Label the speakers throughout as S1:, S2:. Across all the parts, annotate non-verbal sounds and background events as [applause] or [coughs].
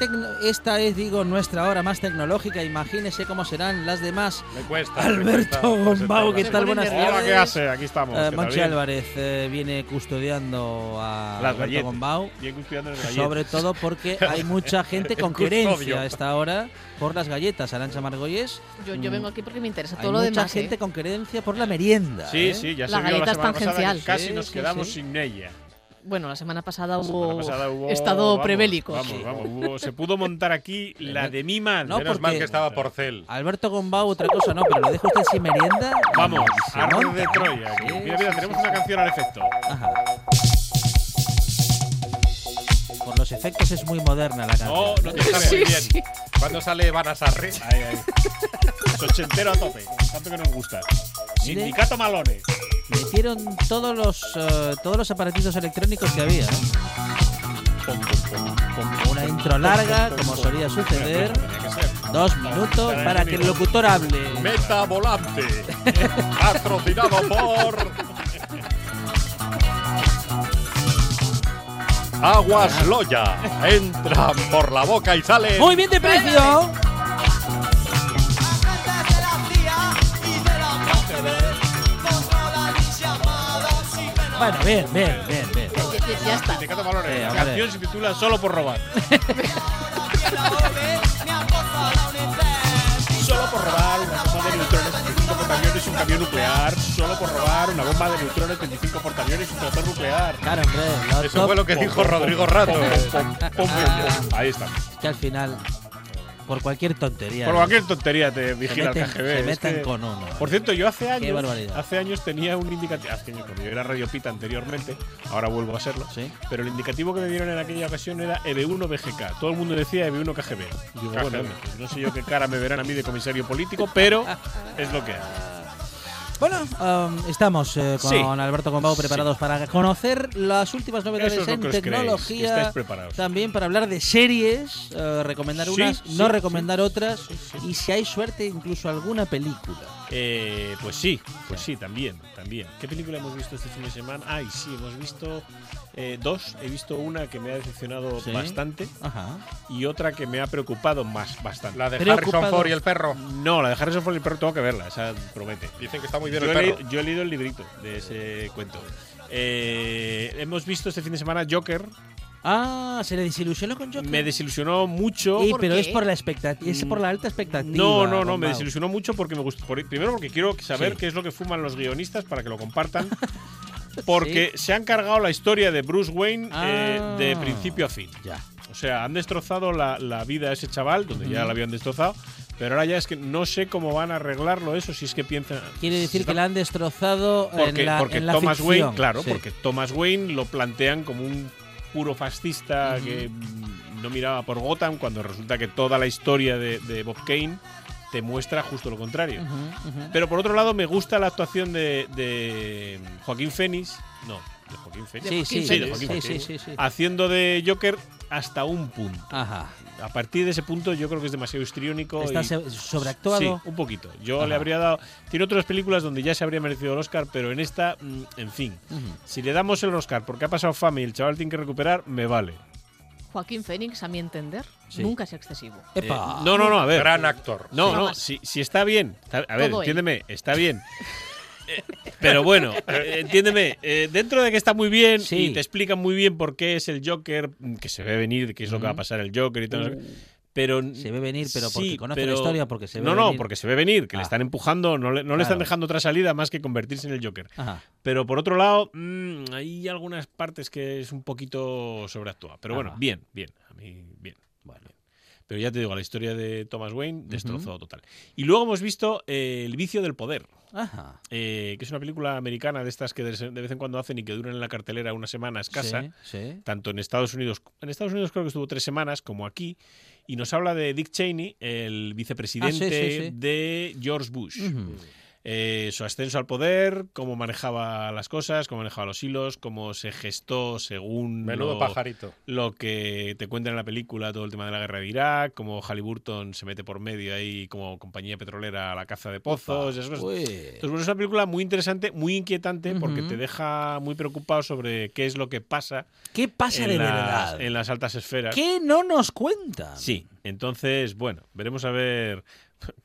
S1: Tecno- esta es, digo, nuestra hora más tecnológica. Imagínese cómo serán las demás.
S2: Me cuesta.
S1: Alberto
S2: me cuesta
S1: Gombau, ¿qué tal? Buenas
S2: Hola,
S1: tardes.
S2: ¿qué hace? Aquí estamos.
S1: Eh,
S2: ¿qué tal?
S1: Monchi
S2: Bien.
S1: Álvarez eh, viene custodiando a
S2: Las
S1: Alberto
S2: galletas.
S1: Gombau.
S2: Bien cuidando las
S1: Sobre todo porque [laughs] hay mucha gente con querencia a esta hora por las galletas. Arancha Margolles.
S3: Yo, yo vengo aquí porque me interesa
S1: Hay
S3: todo lo
S1: mucha
S3: demás.
S1: gente
S3: ¿eh?
S1: con querencia por la merienda.
S2: Sí,
S1: ¿eh?
S2: sí, ya
S3: La
S2: se vio
S3: galleta
S2: la semana pasada que
S3: tangencial.
S2: casi
S1: Sí,
S2: nos
S1: sí,
S2: quedamos
S1: sí.
S2: sin ella.
S3: Bueno, la semana pasada
S2: La
S3: hubo,
S2: semana pasada hubo
S3: estado
S2: vamos,
S3: prebélico.
S2: Vamos,
S3: sí.
S2: vamos, hubo- se pudo montar aquí la de mi mal.
S1: No,
S2: Menos
S1: porque-
S2: mal que estaba porcel.
S1: Alberto Gombau, otra cosa no, pero lo deja usted sin merienda.
S2: Vamos, arroz de Troya. aquí.
S1: Sí,
S2: mira, mira,
S1: sí,
S2: tenemos
S1: sí,
S2: una
S1: sí.
S2: canción al efecto.
S1: Ajá. Por los efectos es muy moderna la canción.
S2: No, no te sabe muy bien.
S4: ¿Cuándo sale Vanasarre?
S2: Ahí, ahí. Es [laughs] ochentero a tope. Tanto que nos gusta. Sindicato Malone.
S1: Metieron todos los eh, todos los aparatitos electrónicos que había. Una intro larga, como solía suceder. Dos minutos para que el locutor hable.
S4: Meta Volante. [laughs] Patrocinado por. Aguas Loya. Entran por la boca y salen.
S1: Muy bien de precio. Bueno, bien, bien, bien, bien.
S3: Ya, está.
S2: Sindicato la
S1: hombre.
S2: canción se titula Solo por robar. [laughs] Solo por robar camión nuclear. Solo por robar una bomba de neutrones, 25 portaaviones y un tractor nuclear.
S1: Claro, hombre.
S4: Eso
S1: top-
S4: fue lo que dijo Rodrigo Rato.
S2: Pum. Ahí está.
S1: que al final, por cualquier tontería.
S2: Por cualquier tontería te vigila el
S1: meten,
S2: KGB.
S1: se
S2: es
S1: meten
S2: que-
S1: con uno.
S2: Por cierto, yo hace años,
S1: barbaridad.
S2: hace años tenía un indicativo, hace años cuando yo era Radio Pita anteriormente, ahora vuelvo a serlo,
S1: Sí.
S2: pero el indicativo que me dieron en aquella ocasión era EB1 BGK. Todo el mundo decía EB1 KGB. Y digo,
S4: KGB.
S2: bueno, no sé yo qué cara me verán a mí de comisario político, pero es lo que hay.
S1: Bueno, um, estamos eh, con
S2: Sí.
S1: Alberto Gombau preparados para conocer las últimas novedades
S2: es
S1: en tecnología. También para hablar de series, eh, recomendar
S2: Sí,
S1: unas, no recomendar otras. Y si hay suerte, incluso alguna película.
S2: Eh, pues sí, pues sí, también, también. ¿Qué película hemos visto este fin de semana? Ay, sí, hemos visto eh, dos. He visto una que me ha decepcionado
S1: Sí.
S2: bastante
S1: Ajá.
S2: y otra que me ha preocupado más, bastante.
S4: La de
S1: Preocupado.
S4: Harrison Ford y el perro.
S2: No, la de Harrison Ford y el perro tengo que verla, esa promete.
S4: Dicen que está muy bien
S2: Yo
S4: el perro.
S2: yo he leído el librito de ese cuento. Eh, hemos visto este fin de semana Joker.
S1: Ah, se le desilusionó con Joker.
S2: Me desilusionó mucho.
S1: Y,
S3: ¿Por
S1: pero
S3: qué?
S1: es por la expectativa, es por la alta expectativa.
S2: No, no, no, me desilusionó mucho porque me gustó. por- primero porque quiero saber
S1: Sí.
S2: qué es lo que fuman los guionistas para que lo compartan. [laughs] Porque se han cargado la historia de Bruce Wayne eh,
S1: Ah.
S2: de principio a fin.
S1: Ya.
S2: O sea, han destrozado la, la vida a ese chaval, donde ya la habían destrozado, Pero ahora ya es que no sé cómo van a arreglarlo eso, si es que piensan.
S1: Quiere decir que la han destrozado
S2: porque,
S1: en la,
S2: porque
S1: en la
S2: Thomas
S1: ficción.
S2: Wayne, claro,
S1: Sí.
S2: porque Thomas Wayne lo plantean como un puro fascista que mm, no miraba por Gotham, cuando resulta que toda la historia de, de Bob Kane te muestra justo lo contrario. Pero por otro lado, me gusta la actuación de, de Joaquín Phoenix. No, de Joaquín Phoenix.
S1: Sí, sí,
S2: Sí,
S1: sí,
S2: de Joaquín
S1: sí,
S2: Phoenix.
S1: sí, sí, sí.
S2: Haciendo de Joker hasta un punto.
S1: Ajá.
S2: A partir de ese punto, yo creo que es demasiado histriónico.
S1: ¿Está
S2: y-
S1: sobreactuado?
S2: Sí, un poquito. Yo
S1: Ajá.
S2: le habría dado. Tiene otras películas donde ya se habría merecido el Oscar, pero en esta, mm, en fin. Si le damos el Oscar porque ha pasado fama y el chaval tiene que recuperar, me vale.
S3: Joaquín Fénix, a mi entender,
S1: Sí.
S3: nunca es excesivo.
S1: Epa.
S2: Eh, no, no, no, a ver.
S4: Gran actor.
S2: No,
S3: Sí.
S2: no, si, si está bien. está- a ver,
S3: Todo él.
S2: entiéndeme, está bien. [laughs] Pero bueno, eh, entiéndeme, eh, dentro de que está muy bien
S1: Sí.
S2: y te explican muy bien por qué es el Joker, mm, que se ve venir, qué es lo que va a pasar el Joker y todo eso, pero
S1: Se ve venir, pero porque
S2: sí,
S1: conoce
S2: pero-
S1: la historia, porque se ve
S2: No, no,
S1: venir.
S2: porque se ve venir, que le
S1: Ah.
S2: están empujando, no le, no le están dejando otra salida más que convertirse en el Joker.
S1: Ajá.
S2: Pero por otro lado, mm, hay algunas partes que es un poquito sobreactuada. Pero bueno, bien, bien. A mí, bien.
S1: Bueno.
S2: bien. Pero ya te digo, la historia de Thomas Wayne destrozó total. Y luego hemos visto eh, El vicio del poder,
S1: Ajá.
S2: eh, que es una película americana de estas que de vez en cuando hacen y que duran en la cartelera una semana escasa.
S1: Sí, sí.
S2: Tanto en Estados Unidos, en Estados Unidos creo que estuvo tres semanas, como aquí, y nos habla de Dick Cheney, el vicepresidente
S1: Ah, sí, sí.
S2: de George Bush. Eh, su ascenso al poder, cómo manejaba las cosas, cómo manejaba los hilos, cómo se gestó según
S4: Menudo
S2: lo,
S4: pajarito.
S2: lo que te cuentan en la película, todo el tema de la guerra de Irak, cómo Halliburton se mete por medio ahí como compañía petrolera a la caza de pozos.
S1: Uy.
S2: Entonces, bueno, es una película muy interesante, muy inquietante, porque te deja muy preocupado sobre qué es lo que pasa,
S1: ¿Qué pasa de
S2: las,
S1: verdad?
S2: en las altas esferas.
S1: ¿Qué no nos cuentan?
S2: Sí, entonces, bueno, veremos a ver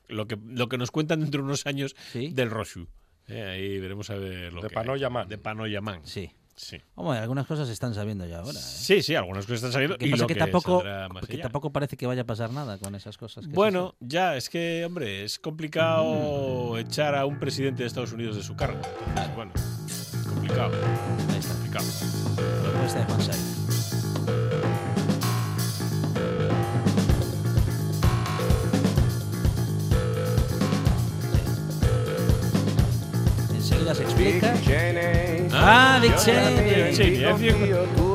S2: lo que, lo que nos cuentan dentro de unos años
S1: Sí.
S2: del Roshu. Eh, ahí veremos a ver lo
S4: De
S2: que
S4: Panoya Man.
S2: De Panoya Man.
S1: Sí.
S2: Sí.
S1: Hombre, algunas cosas se están sabiendo ya ahora. ¿eh?
S2: Sí, sí, algunas cosas están saliendo.
S1: Lo que
S2: y
S1: pasa
S2: lo
S1: que
S2: que
S1: tampoco, que tampoco parece que vaya a pasar nada con esas cosas. que
S2: Bueno, ya, es que, hombre, es complicado echar a un presidente de Estados Unidos de su cargo. Entonces, bueno, complicado.
S1: Ahí está.
S2: complicado.
S1: La de Se explica. Ah, Dick Cheney.
S2: Sí, es.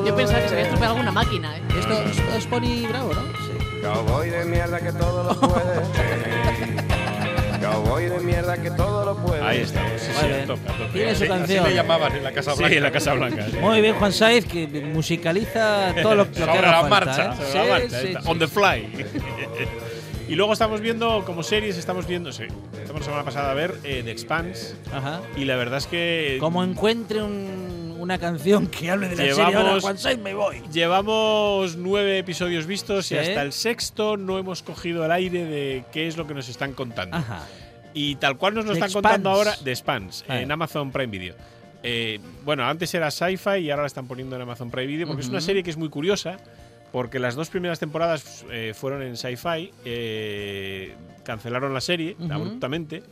S3: Yo pensaba que se había estropeado alguna máquina, ¿eh?
S1: Esto, esto es Pony Bravo, ¿no? Sí.
S5: Cowboy de mierda que todo lo puede. [laughs] Cowboy de mierda que todo lo puede.
S2: Ahí estamos. Sí, sí,
S1: Muy
S2: a
S1: bien.
S2: tope, a tope.
S1: Tiene su
S4: Así
S1: canción.
S4: le llamaban en la Casa
S2: Sí,
S4: Blanca.
S2: en la Casa Blanca. sí.
S1: Muy bien, Juan Saiz, que musicaliza todo lo, lo que
S4: Sobre
S1: haga
S4: la
S1: falta,
S4: marcha,
S1: ¿eh?
S2: Sobre
S1: Sí,
S2: la marcha,
S1: sí, sí.
S2: on the fly. [laughs] y luego estamos viendo, como series, estamos viendo, sí, estamos la semana pasada a ver eh, The Expanse.
S1: Ajá.
S2: Y la verdad es que
S1: Como encuentre un- una canción que hable de la serie ahora, Juan me voy.
S2: llevamos nueve episodios vistos
S1: Sí.
S2: y hasta el sexto no hemos cogido el aire de qué es lo que nos están contando.
S1: Ajá.
S2: Y tal cual nos lo
S1: The
S2: están contando
S1: Expanse.
S2: ahora, The Spans,
S1: Ah.
S2: en Amazon Prime Video. Eh, bueno, antes era Sci-Fi y ahora la están poniendo en Amazon Prime Video porque es una serie que es muy curiosa. Porque las dos primeras temporadas eh, fueron en Sci-Fi, eh, cancelaron la serie
S1: Ujú.
S2: abruptamente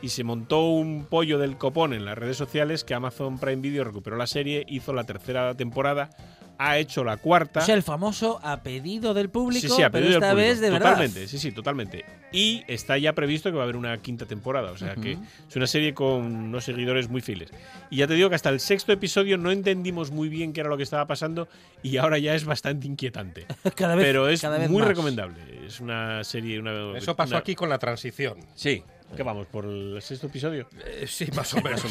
S2: y se montó un pollo del copón en las redes sociales que Amazon Prime Video recuperó la serie, hizo la tercera temporada, ha hecho la cuarta.
S1: O sea, el famoso a pedido del público,
S2: Sí, sí, a pedido del
S1: esta
S2: público.
S1: vez de verdad.
S2: Totalmente, sí, sí, totalmente. Y está ya previsto que va a haber una quinta temporada. O sea que es una serie con unos seguidores muy fieles. Y ya te digo que hasta el sexto episodio no entendimos muy bien qué era lo que estaba pasando y ahora ya es bastante inquietante. [laughs]
S1: Cada vez,
S2: Pero es
S1: cada vez
S2: muy
S1: más.
S2: recomendable. Es una serie. Una,
S4: Eso pasó
S2: una-
S4: aquí con la transición.
S2: Sí. ¿Qué vamos? ¿Por el sexto episodio?
S4: Eh, sí, más o [laughs] menos.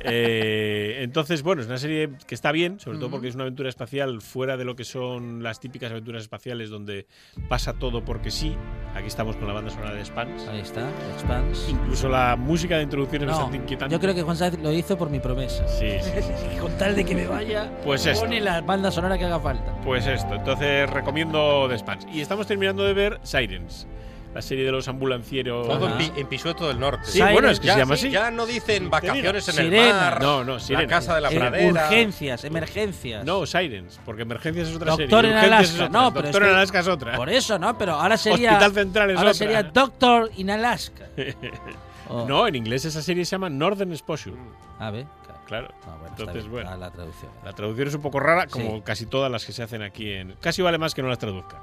S2: Eh, entonces, bueno, es una serie que está bien, sobre todo porque es una aventura espacial fuera de lo que son las típicas aventuras espaciales donde pasa todo porque sí. Aquí estamos con la banda sonora de Spans.
S1: Ahí está, Expanse.
S2: Incluso la música de introducción es
S1: No,
S2: bastante inquietante.
S1: yo creo que Juan Saiz lo hizo por mi promesa.
S2: Sí, sí. [laughs]
S1: Con tal de que me vaya,
S2: Pues esto.
S1: pone la banda sonora que haga falta.
S2: Pues esto. Entonces recomiendo The Spans. Y estamos terminando de ver Sirens, la serie de los ambulancieros.
S4: Todo en. Pi- en Pisueto del Norte.
S2: Sí, bueno, es que
S4: ya,
S2: se llama
S4: sí,
S2: así.
S4: ya no dicen vacaciones en
S1: Sirena.
S4: el mar.
S2: No, no,
S4: La
S2: Sirena.
S4: casa de la pradera.
S1: urgencias, emergencias.
S2: No, Sirens, porque Emergencias es otra
S1: Doctor
S2: serie.
S1: en
S2: Urgencias es
S1: Alaska.
S2: otra.
S1: No, pero
S2: Doctor
S1: es
S2: en
S1: que-
S2: Alaska es otra.
S1: Por eso, ¿no? Pero ahora sería.
S2: Hospital Central es
S1: ahora
S2: otra.
S1: sería Doctor in Alaska. Oh. [laughs]
S2: No, en inglés esa serie se llama Northern Exposure.
S1: A ver, claro.
S2: Claro.
S1: No, bueno, está
S2: Entonces,
S1: bien,
S2: bueno.
S1: la traducción.
S2: La traducción es un poco rara, como
S1: Sí.
S2: casi todas las que se hacen aquí en. Casi vale más que no las traduzcan.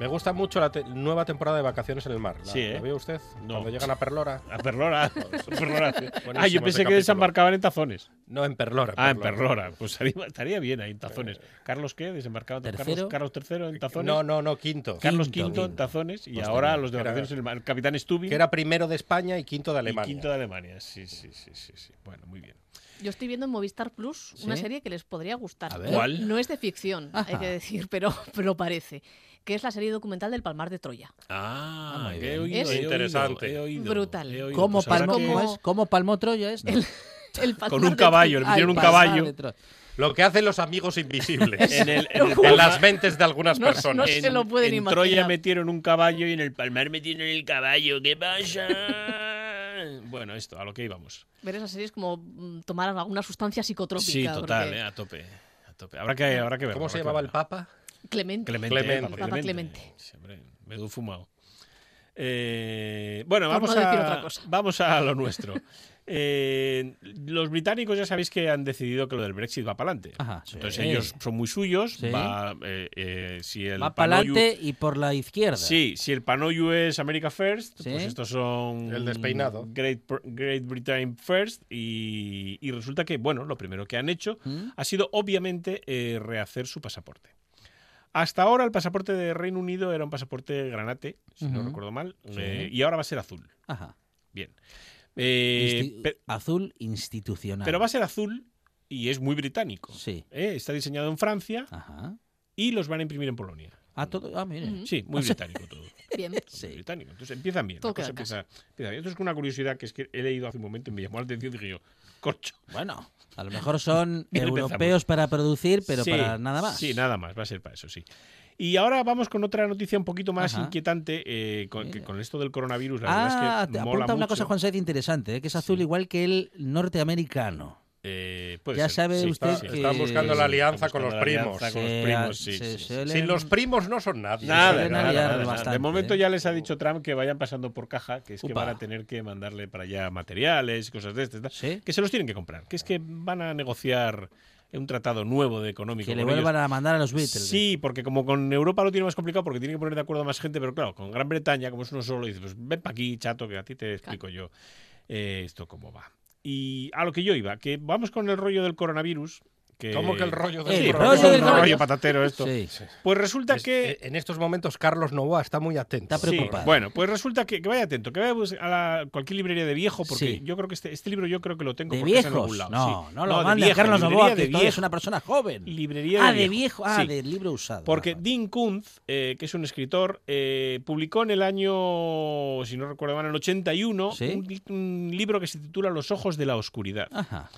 S4: Me gusta mucho la te- nueva temporada de Vacaciones en el Mar. ¿La,
S2: Sí, ¿eh?
S4: ¿la vio usted?
S2: No.
S4: Cuando llegan a Perlora.
S2: A Perlora. [laughs] Perlora, ah, yo pensé que desembarcaban en tazones.
S4: No, en Perlora.
S2: Ah, en Perlora. Pues estaría, bien ahí en tazones. ¿Carlos qué? ¿Desembarcaba
S1: Tercero.
S2: Carlos, Carlos III en tazones?
S4: No, no, no, quinto.
S2: Carlos
S1: Quinto,
S2: V en
S1: quinto.
S2: tazones y
S1: Pues
S2: ahora
S1: también.
S2: los de vacaciones en el mar. El capitán Stubing
S4: Que era primero de España y quinto de
S2: y
S4: Alemania.
S2: quinto de Alemania. Sí, sí, sí, sí, sí. Bueno, muy bien.
S3: Yo estoy viendo en Movistar Plus una
S1: ¿Sí?
S3: serie que les podría gustar.
S1: A ver.
S2: ¿Cuál?
S3: No es de ficción, hay
S1: Ajá.
S3: que decir, pero, pero parece. Que es la serie documental del Palmar de Troya.
S2: Ah,
S1: Ah,
S2: he oído,
S3: Es
S2: he oído,
S4: interesante.
S2: he oído,
S3: Brutal.
S2: he oído.
S1: ¿Cómo,
S2: Pues habrá
S1: palmó,
S2: que-
S1: ¿cómo es? ¿Cómo palmó Troya es?
S3: El, el
S2: Con un caballo, le metieron un caballo.
S4: Lo que hacen los amigos invisibles. [laughs]
S2: En, el, en, el [laughs]
S4: en
S2: Palmar-
S4: las mentes de algunas
S3: No-
S4: personas.
S3: no se lo pueden
S2: en
S3: imaginar.
S2: Troya metieron un caballo y en el Palmar metieron el caballo. ¿Qué pasa? [laughs] bueno, esto, a lo que íbamos.
S3: Ver esa serie es como mm, tomar alguna sustancia psicotrópica.
S2: Sí, total,
S3: porque-
S2: eh, a tope. A tope. Habrá que, habrá que ver.
S4: ¿Cómo se llamaba el Papa?
S3: Clemente.
S2: Clemente.
S4: Clemente.
S3: El Papa Clemente.
S2: Sí, hombre, menudo fumado. Eh, bueno,
S3: Por
S2: vamos,
S3: no decir
S2: a,
S3: otra cosa.
S2: vamos a lo nuestro. [laughs] Eh, los británicos ya sabéis que han decidido que lo del Brexit va para adelante.
S1: Ajá, sí.
S2: Entonces ellos son muy suyos.
S1: Sí.
S2: Va, eh, eh, si el
S1: Va para adelante y por la izquierda.
S2: Sí, si el Panoyu es America First,
S1: Sí.
S2: pues estos son
S4: El despeinado.
S2: Great, Great Britain First y, y resulta que, bueno, lo primero que han hecho
S1: ¿Mm?
S2: ha sido obviamente eh, rehacer su pasaporte. Hasta ahora el pasaporte de Reino Unido era un pasaporte granate, si no recuerdo mal,
S1: Sí.
S2: eh, y ahora va a ser azul.
S1: Ajá.
S2: Bien. Eh,
S1: Insti- Azul institucional.
S2: pero va a ser azul y es muy británico.
S1: Sí.
S2: Eh, Está diseñado en Francia
S1: Ajá.
S2: y los van a imprimir en Polonia.
S1: Ah, todo. Ah, mire.
S2: Sí, muy [laughs] británico todo.
S3: Bien.
S1: Sí.
S2: Muy británico. Entonces empiezan bien.
S3: Todo
S2: la cosa
S3: queda en
S2: empieza, empieza bien. Esto es una curiosidad que es que he leído hace un momento y me llamó la atención y dije yo, corcho.
S1: Bueno, a lo mejor son [laughs]
S2: empezamos.
S1: europeos para producir, pero
S2: Sí,
S1: para nada más.
S2: Sí, nada más, va a ser para eso, sí. Y ahora vamos con otra noticia un poquito más
S1: Ajá.
S2: inquietante, eh, con, que con esto del coronavirus. La
S1: Ah,
S2: verdad es
S1: te
S2: que mola
S1: apunta una
S2: mucho.
S1: cosa, Juan Saez, interesante, ¿eh? que es azul
S2: Sí.
S1: igual que el norteamericano.
S2: Eh,
S1: Ya
S2: ser,
S1: sabe
S2: sí,
S1: usted que-
S4: Están buscando la alianza con los primos.
S2: alianza con los
S1: Se-
S2: primos, sí,
S1: suelen-
S4: Sin los primos no son nadie.
S2: Nada,
S1: suelen
S2: nada,
S1: aliar
S2: nada, nada.
S1: bastante,
S2: De momento
S1: ¿eh?
S2: ya les ha dicho Trump que vayan pasando por caja, que es que van a tener que mandarle para allá materiales y cosas de.
S1: ¿Sí?
S2: Que se los tienen que comprar, que es que van a negociar un tratado nuevo de económico.
S1: Que le
S2: ellos.
S1: vuelvan a mandar a los Beatles.
S2: Sí, porque como con Europa lo tiene más complicado porque tiene que poner de acuerdo a más gente, pero claro, con Gran Bretaña, como es uno solo, dice, pues ven para aquí, chato, que a ti te explico yo eh, esto cómo va. Y a lo que yo iba, que vamos con el rollo del coronavirus. Que...
S4: ¿Cómo que el rollo del
S2: Sí,
S1: rollo
S2: es
S1: del
S2: un
S1: rollo.
S2: rollo patatero esto.
S1: Sí.
S2: Pues resulta
S4: Es-
S2: que...
S4: En estos momentos Carlos Novoa está muy atento.
S1: Está
S2: Sí,
S1: preocupado.
S2: bueno, pues resulta que, que vaya atento, que vaya a, la- cualquier librería de viejo, porque
S1: Sí.
S2: yo creo que este, este libro yo creo que lo tengo
S1: ¿De
S2: porque está en
S1: viejos?
S2: algún lado.
S1: No,
S2: sí.
S1: no lo
S2: de
S1: mande a
S2: vieja,
S1: Carlos Novoa, que todavía es una persona joven.
S2: Librería de
S1: ah, de
S2: viejo.
S1: viejo. Ah,
S2: Sí.
S1: de libro usado.
S2: Porque
S1: Ajá.
S2: Dean Kuntz, eh, que es un escritor, eh, publicó en el año, si no recuerdo mal, en el 81,
S1: Sí.
S2: un, un libro que se titula Los ojos de la oscuridad,
S1: Ajá.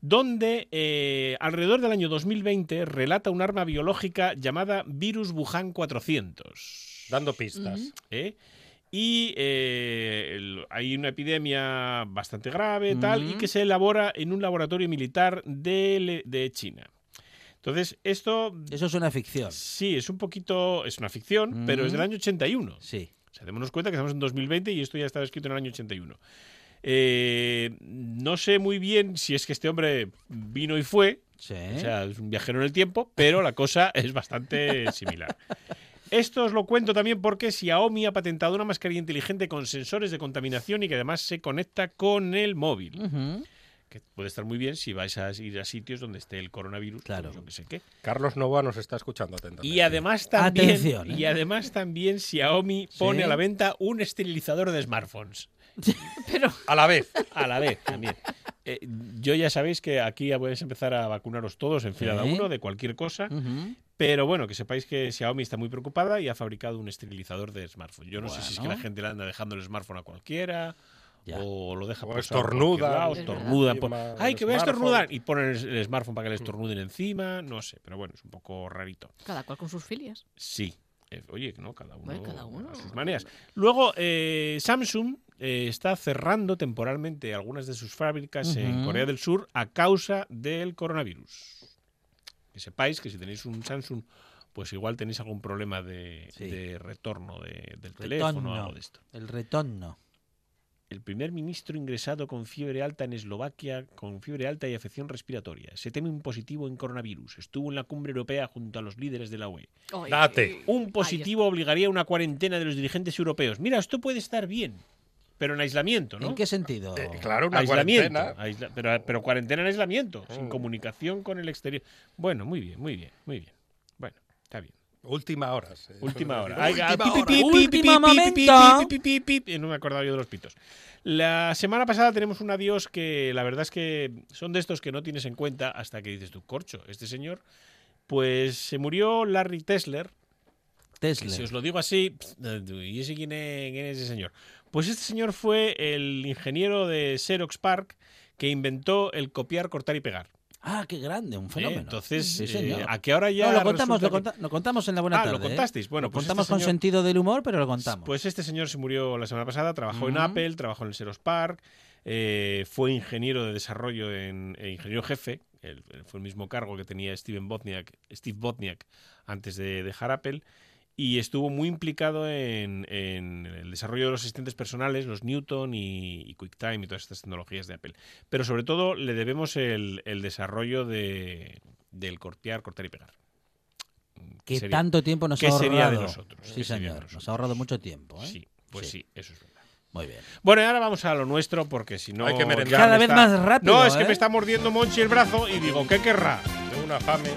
S2: Donde eh, alrededor del año 2020 relata un arma biológica llamada Virus Wuhan 400.
S4: Dando pistas.
S2: ¿eh? Y eh, hay una epidemia bastante grave tal, y que se elabora en un laboratorio militar de China. Entonces, esto
S1: Eso es una ficción.
S2: Sí, es un poquito. Es una ficción, pero es del año 81.
S1: Sí.
S2: O sea, démonos cuenta que estamos en 2020 y esto ya estaba escrito en el año 81. Eh, no sé muy bien si es que este hombre vino y fue,
S1: Sí.
S2: o sea, es un viajero en el tiempo, pero la cosa es bastante [laughs] similar. Esto os lo cuento también porque Xiaomi ha patentado una mascarilla inteligente con sensores de contaminación y que además se conecta con el móvil. Que puede estar muy bien si vais a ir a sitios donde esté el coronavirus,
S1: Claro.
S2: pues yo que sé qué.
S4: Carlos Novoa nos está escuchando atentamente.
S2: Y además también,
S1: Atención, ¿eh?
S2: y además también Xiaomi pone
S1: Sí.
S2: a la venta un esterilizador de smartphones. [laughs]
S3: Pero
S4: A la vez.
S2: A la vez también. Eh, yo ya sabéis que aquí ya podéis empezar a vacunaros todos en fila de uno de cualquier cosa. Pero bueno, que sepáis que Xiaomi está muy preocupada y ha fabricado un esterilizador de smartphone. Yo no sé si es que la gente le anda dejando el smartphone a cualquiera.
S1: Ya.
S2: O lo deja
S4: O estornuda.
S2: cualquier lado,
S3: Es
S2: estornudan.
S4: verdad.
S2: pon-
S4: Encima
S2: Ay, que voy a estornudar. Y ponen el, smartphone para que le estornuden encima. No sé, pero bueno, es un poco rarito.
S3: cada cual con sus filias.
S2: Sí. Eh, Oye, no, cada uno,
S3: Bueno, cada uno.
S2: a sus maneras. Luego, eh, Samsung eh, está cerrando temporalmente algunas de sus fábricas en. Corea del Sur a causa del coronavirus. Que sepáis que si tenéis un Samsung, pues igual tenéis algún problema de,
S1: Sí.
S2: de retorno de- del teléfono o algo de esto.
S1: El retorno.
S2: el primer ministro ingresado con fiebre alta en Eslovaquia, con fiebre alta y afección respiratoria. Se teme un positivo en coronavirus. Estuvo en la cumbre europea junto a los líderes de la UE.
S4: Date.
S2: Un positivo obligaría a una cuarentena de los dirigentes europeos. Mira, esto puede estar bien, pero en aislamiento, ¿no?
S1: ¿En qué sentido?
S4: Eh, claro, una
S2: aislamiento.
S4: cuarentena.
S2: aisla- pero, pero cuarentena en aislamiento, sin
S4: Mm.
S2: comunicación con el exterior. Bueno, muy bien, muy bien, muy bien. Bueno, está bien.
S4: Última hora. sí.
S2: Última hora. Ah,
S4: Última
S1: momento.
S2: No me acordaba yo de los pitos. La semana pasada tenemos un adiós que la verdad es que son de estos que no tienes en cuenta hasta que dices tú, corcho, este señor. Pues se murió Larry Tesler,
S1: Tesla.
S2: si os lo digo así, ¿y ese quién es, quién es ese señor? Pues este señor fue el ingeniero de Xerox Park que inventó el copiar, cortar y pegar.
S1: Ah, qué grande, un
S2: ¿eh?
S1: fenómeno.
S2: Entonces,
S1: Sí,
S2: eh, a que ahora ya
S1: No, lo contamos, lo,
S2: que-
S1: conta- lo contamos en la buena
S2: Ah, lo
S1: tarde. ¿eh?
S2: contasteis. Bueno,
S1: Lo
S2: pues
S1: contamos
S2: este
S1: con
S2: señor-
S1: sentido del humor, pero lo contamos.
S2: Pues este señor se murió la semana pasada, trabajó en. Apple, trabajó en el Xerox Park, eh, fue ingeniero de desarrollo en ingeniero jefe, fue el mismo cargo que tenía Steven Botniak, Steve Botniak antes de dejar Apple y estuvo muy implicado en, en el desarrollo de los asistentes personales, los Newton y, y QuickTime y todas estas tecnologías de Apple. Pero sobre todo le debemos el, el desarrollo de, del copiar, cortar y pegar.
S1: que
S2: sería-
S1: tanto tiempo nos
S2: qué
S1: ha ahorrado.
S2: sería de nosotros?
S1: Sí,
S2: ¿Qué sería de
S1: señor. Nos
S2: nosotros?
S1: ha ahorrado mucho tiempo. ¿eh?
S2: Sí, pues
S1: Sí.
S2: sí, eso es.
S1: Muy bien.
S2: Bueno, y ahora vamos a lo nuestro porque si no.
S4: Hay que merendar.
S1: Cada vez
S2: está-
S1: más rápido,
S2: No, es que
S1: ¿eh?
S2: me está mordiendo Monchi el brazo y digo, ¿qué querrá?
S4: De una fame.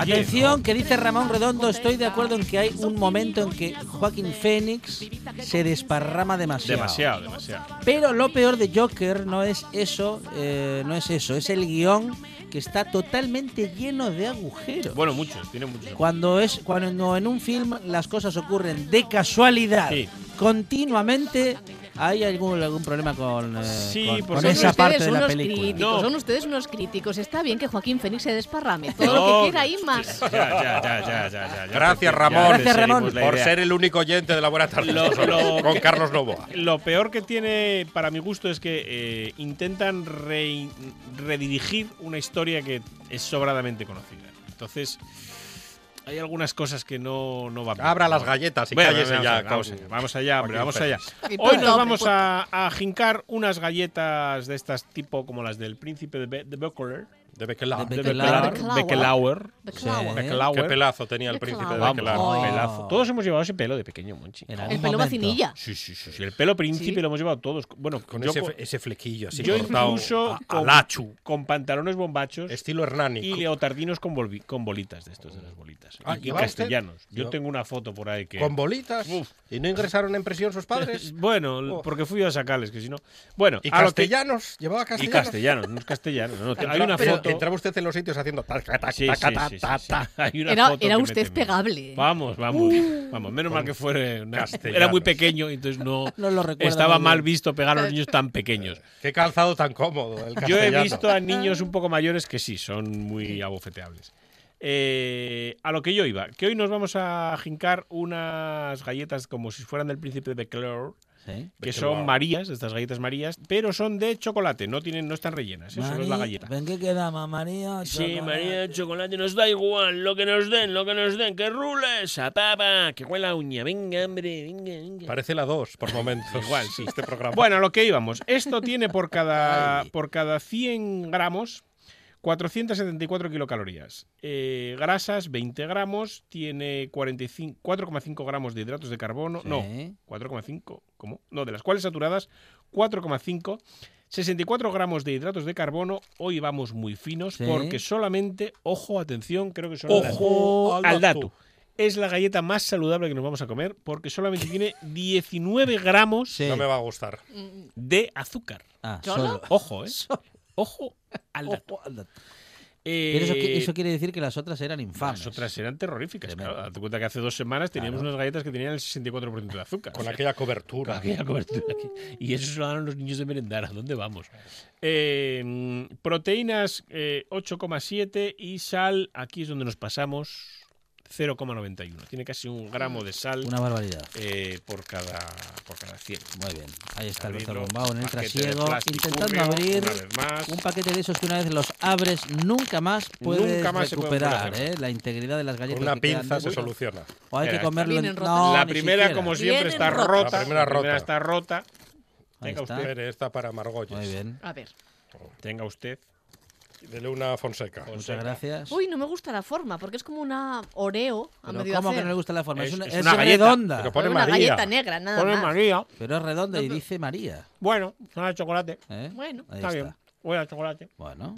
S2: Oye,
S1: Atención, que dice Ramón Redondo, estoy de acuerdo en que hay un momento en que Joaquín Fénix se desparrama demasiado.
S2: Demasiado, demasiado.
S1: Pero lo peor de Joker no es eso, eh, no es eso, es el guion que está totalmente lleno de agujeros.
S2: Bueno, muchos, tiene muchos.
S1: Cuando es cuando en un film las cosas ocurren de casualidad,
S2: Sí.
S1: continuamente, hay algún algún problema con, eh,
S2: Sí,
S1: con-
S2: porque
S1: con
S2: son
S1: esa
S3: ustedes
S1: parte de la
S3: unos
S1: película.
S3: críticos,
S2: No.
S3: son ustedes unos críticos. Está bien que Joaquín Fénix se desparrame. Todo lo
S2: No,
S3: que quiera y más.
S2: Ya, ya, ya, ya, ya, ya, ya
S4: Gracias, Ramón.
S1: Gracias, Ramón.
S4: Por ser el único oyente de la buena tarde.
S2: Lo- lo
S4: con
S2: que-
S4: Carlos Novoa.
S2: Lo peor que tiene, para mi gusto, es que eh, intentan re- redirigir una historia que es sobradamente conocida. Entonces, hay algunas cosas que no, no van bien.
S4: Abra las galletas y
S2: Bueno,
S4: cállese
S2: vamos,
S4: ya,
S2: vamos, allá, vamos allá, hombre, vamos allá. Hoy nos vamos a, a jincar unas galletas de estas tipo como las del príncipe de, Be de.
S4: De Bequelá.
S1: De Beckelauer.
S2: Beckelauer. Beckelauer.
S3: Beckelauer.
S1: Sí.
S2: Beckelauer.
S4: Qué pelazo tenía el príncipe de
S2: pelazo. Todos hemos llevado ese pelo de pequeño, Monchi.
S3: El pelo vacinilla.
S2: Sí, sí, sí. El pelo príncipe lo hemos llevado todos. Bueno,
S4: Con ese, flequillo así
S2: yo incluso con,
S4: al hachu.
S2: con pantalones bombachos
S4: Estilo Hernani.
S2: y leotardinos con, bolitas de estos, de las bolitas.
S4: Ah,
S2: y castellanos. Yo tengo una foto por ahí que...
S4: Con bolitas. ¿Y no ingresaron en prisión sus padres? [laughs]
S2: Bueno, porque fui a sacarles, que si no... Bueno,
S4: ¿Y castellanos? ¿Llevaba
S2: Y
S4: castellanos?
S2: castellanos, no es castellano. no, [laughs] hay una
S4: pero
S2: foto...
S4: Entraba usted en los sitios haciendo
S3: Era, usted pegable.
S2: Vamos, vamos, vamos. Menos mal que fuera [laughs] era muy pequeño, entonces no, [laughs]
S1: No lo recuerdo
S2: estaba mal visto pegar a los niños tan pequeños. [laughs]
S4: Qué calzado tan cómodo el
S2: Yo he visto a niños un poco mayores que sí, son muy abofeteables. Eh, a lo que yo iba, que hoy nos vamos a jincar unas galletas como si fueran del príncipe de
S1: Sí.
S2: que son marías, estas galletas marías, pero son de chocolate, no tienen, no están rellenas, eso no es la galleta.
S1: ¿Ven qué quedamos, María?
S2: Sí, María, chocolate nos da igual, lo que nos den, lo que nos den, que rules, a papa, que huela a uña, venga, hombre, venga, venga.
S4: Parece la 2 por momentos. [laughs]
S2: Igual, sí.
S4: Este programa.
S2: Bueno, a lo que íbamos. Esto tiene por cada, por cada 100 gramos 474 kilocalorías. Eh, grasas, 20 gramos. Tiene 45 4,5 gramos de hidratos de carbono.
S1: Sí.
S2: No, 4,5. ¿Cómo? No, de las cuales saturadas, 4,5. 64 gramos de hidratos de carbono. Hoy vamos muy finos
S1: Sí.
S2: porque solamente, ojo, atención, creo que son las-
S4: Ojo
S2: al dato. Es la galleta más saludable que nos vamos a comer porque solamente tiene [laughs] 19 gramos
S1: Sí.
S4: No me va a gustar.
S2: de azúcar.
S1: Ah.
S2: Ojo, ¿eh? [laughs] Ojo al dato.
S1: Ojo al dato.
S2: Eh,
S1: Pero eso, qui- eso quiere decir que las otras eran infames.
S2: las otras eran terroríficas. Claro, date cuenta que hace dos semanas teníamos
S1: Claro.
S2: unas galletas que tenían el 64% de azúcar.
S4: Con
S2: O sea,
S4: aquella
S2: con
S4: cobertura.
S2: aquella cobertura que- Y eso se lo dan los niños de merendar. ¿A dónde vamos? Eh, proteínas eh, 8,7 y sal, aquí es donde nos pasamos, 0,91. Tiene casi un gramo de sal
S1: Una barbaridad.
S2: eh, por, cada, por cada 100.
S1: Muy bien. Ahí está
S2: Abrirlo,
S1: Bombao en el trasiego, intentando abrir
S2: más.
S1: un paquete de esos que una vez los abres nunca más puedes
S2: Nunca más se
S1: recuperar
S2: a
S1: ¿eh? la integridad de las galletas.
S4: Con una pinza se soluciona.
S1: O hay que comerlo en no,
S2: la primera, como siempre, está rota.
S4: La primera rota.
S2: está rota.
S1: Ahí
S2: Tenga
S1: está.
S2: usted.
S4: Esta para Margolles.
S1: Muy bien.
S3: A ver.
S2: Tenga usted.
S4: Dele una Fonseca.
S1: Muchas gracias.
S3: Uy, no me gusta la forma, porque es como una Oreo a
S1: Pero
S3: medio
S1: ¿Cómo
S3: hacer.
S1: que no le gusta la forma? Es,
S2: Es-
S1: una,
S2: es
S1: es
S2: una galleta,
S1: redonda.
S4: pero
S1: Pero,
S4: pone
S3: una
S4: María.
S3: galleta negra, nada
S2: Pone
S3: más.
S2: María.
S1: es redonda y dice María.
S2: Bueno, una de chocolate.
S1: ¿eh?
S3: Bueno.
S1: Ahí
S2: Está
S1: está.
S2: bien. Voy a chocolate.
S1: Bueno,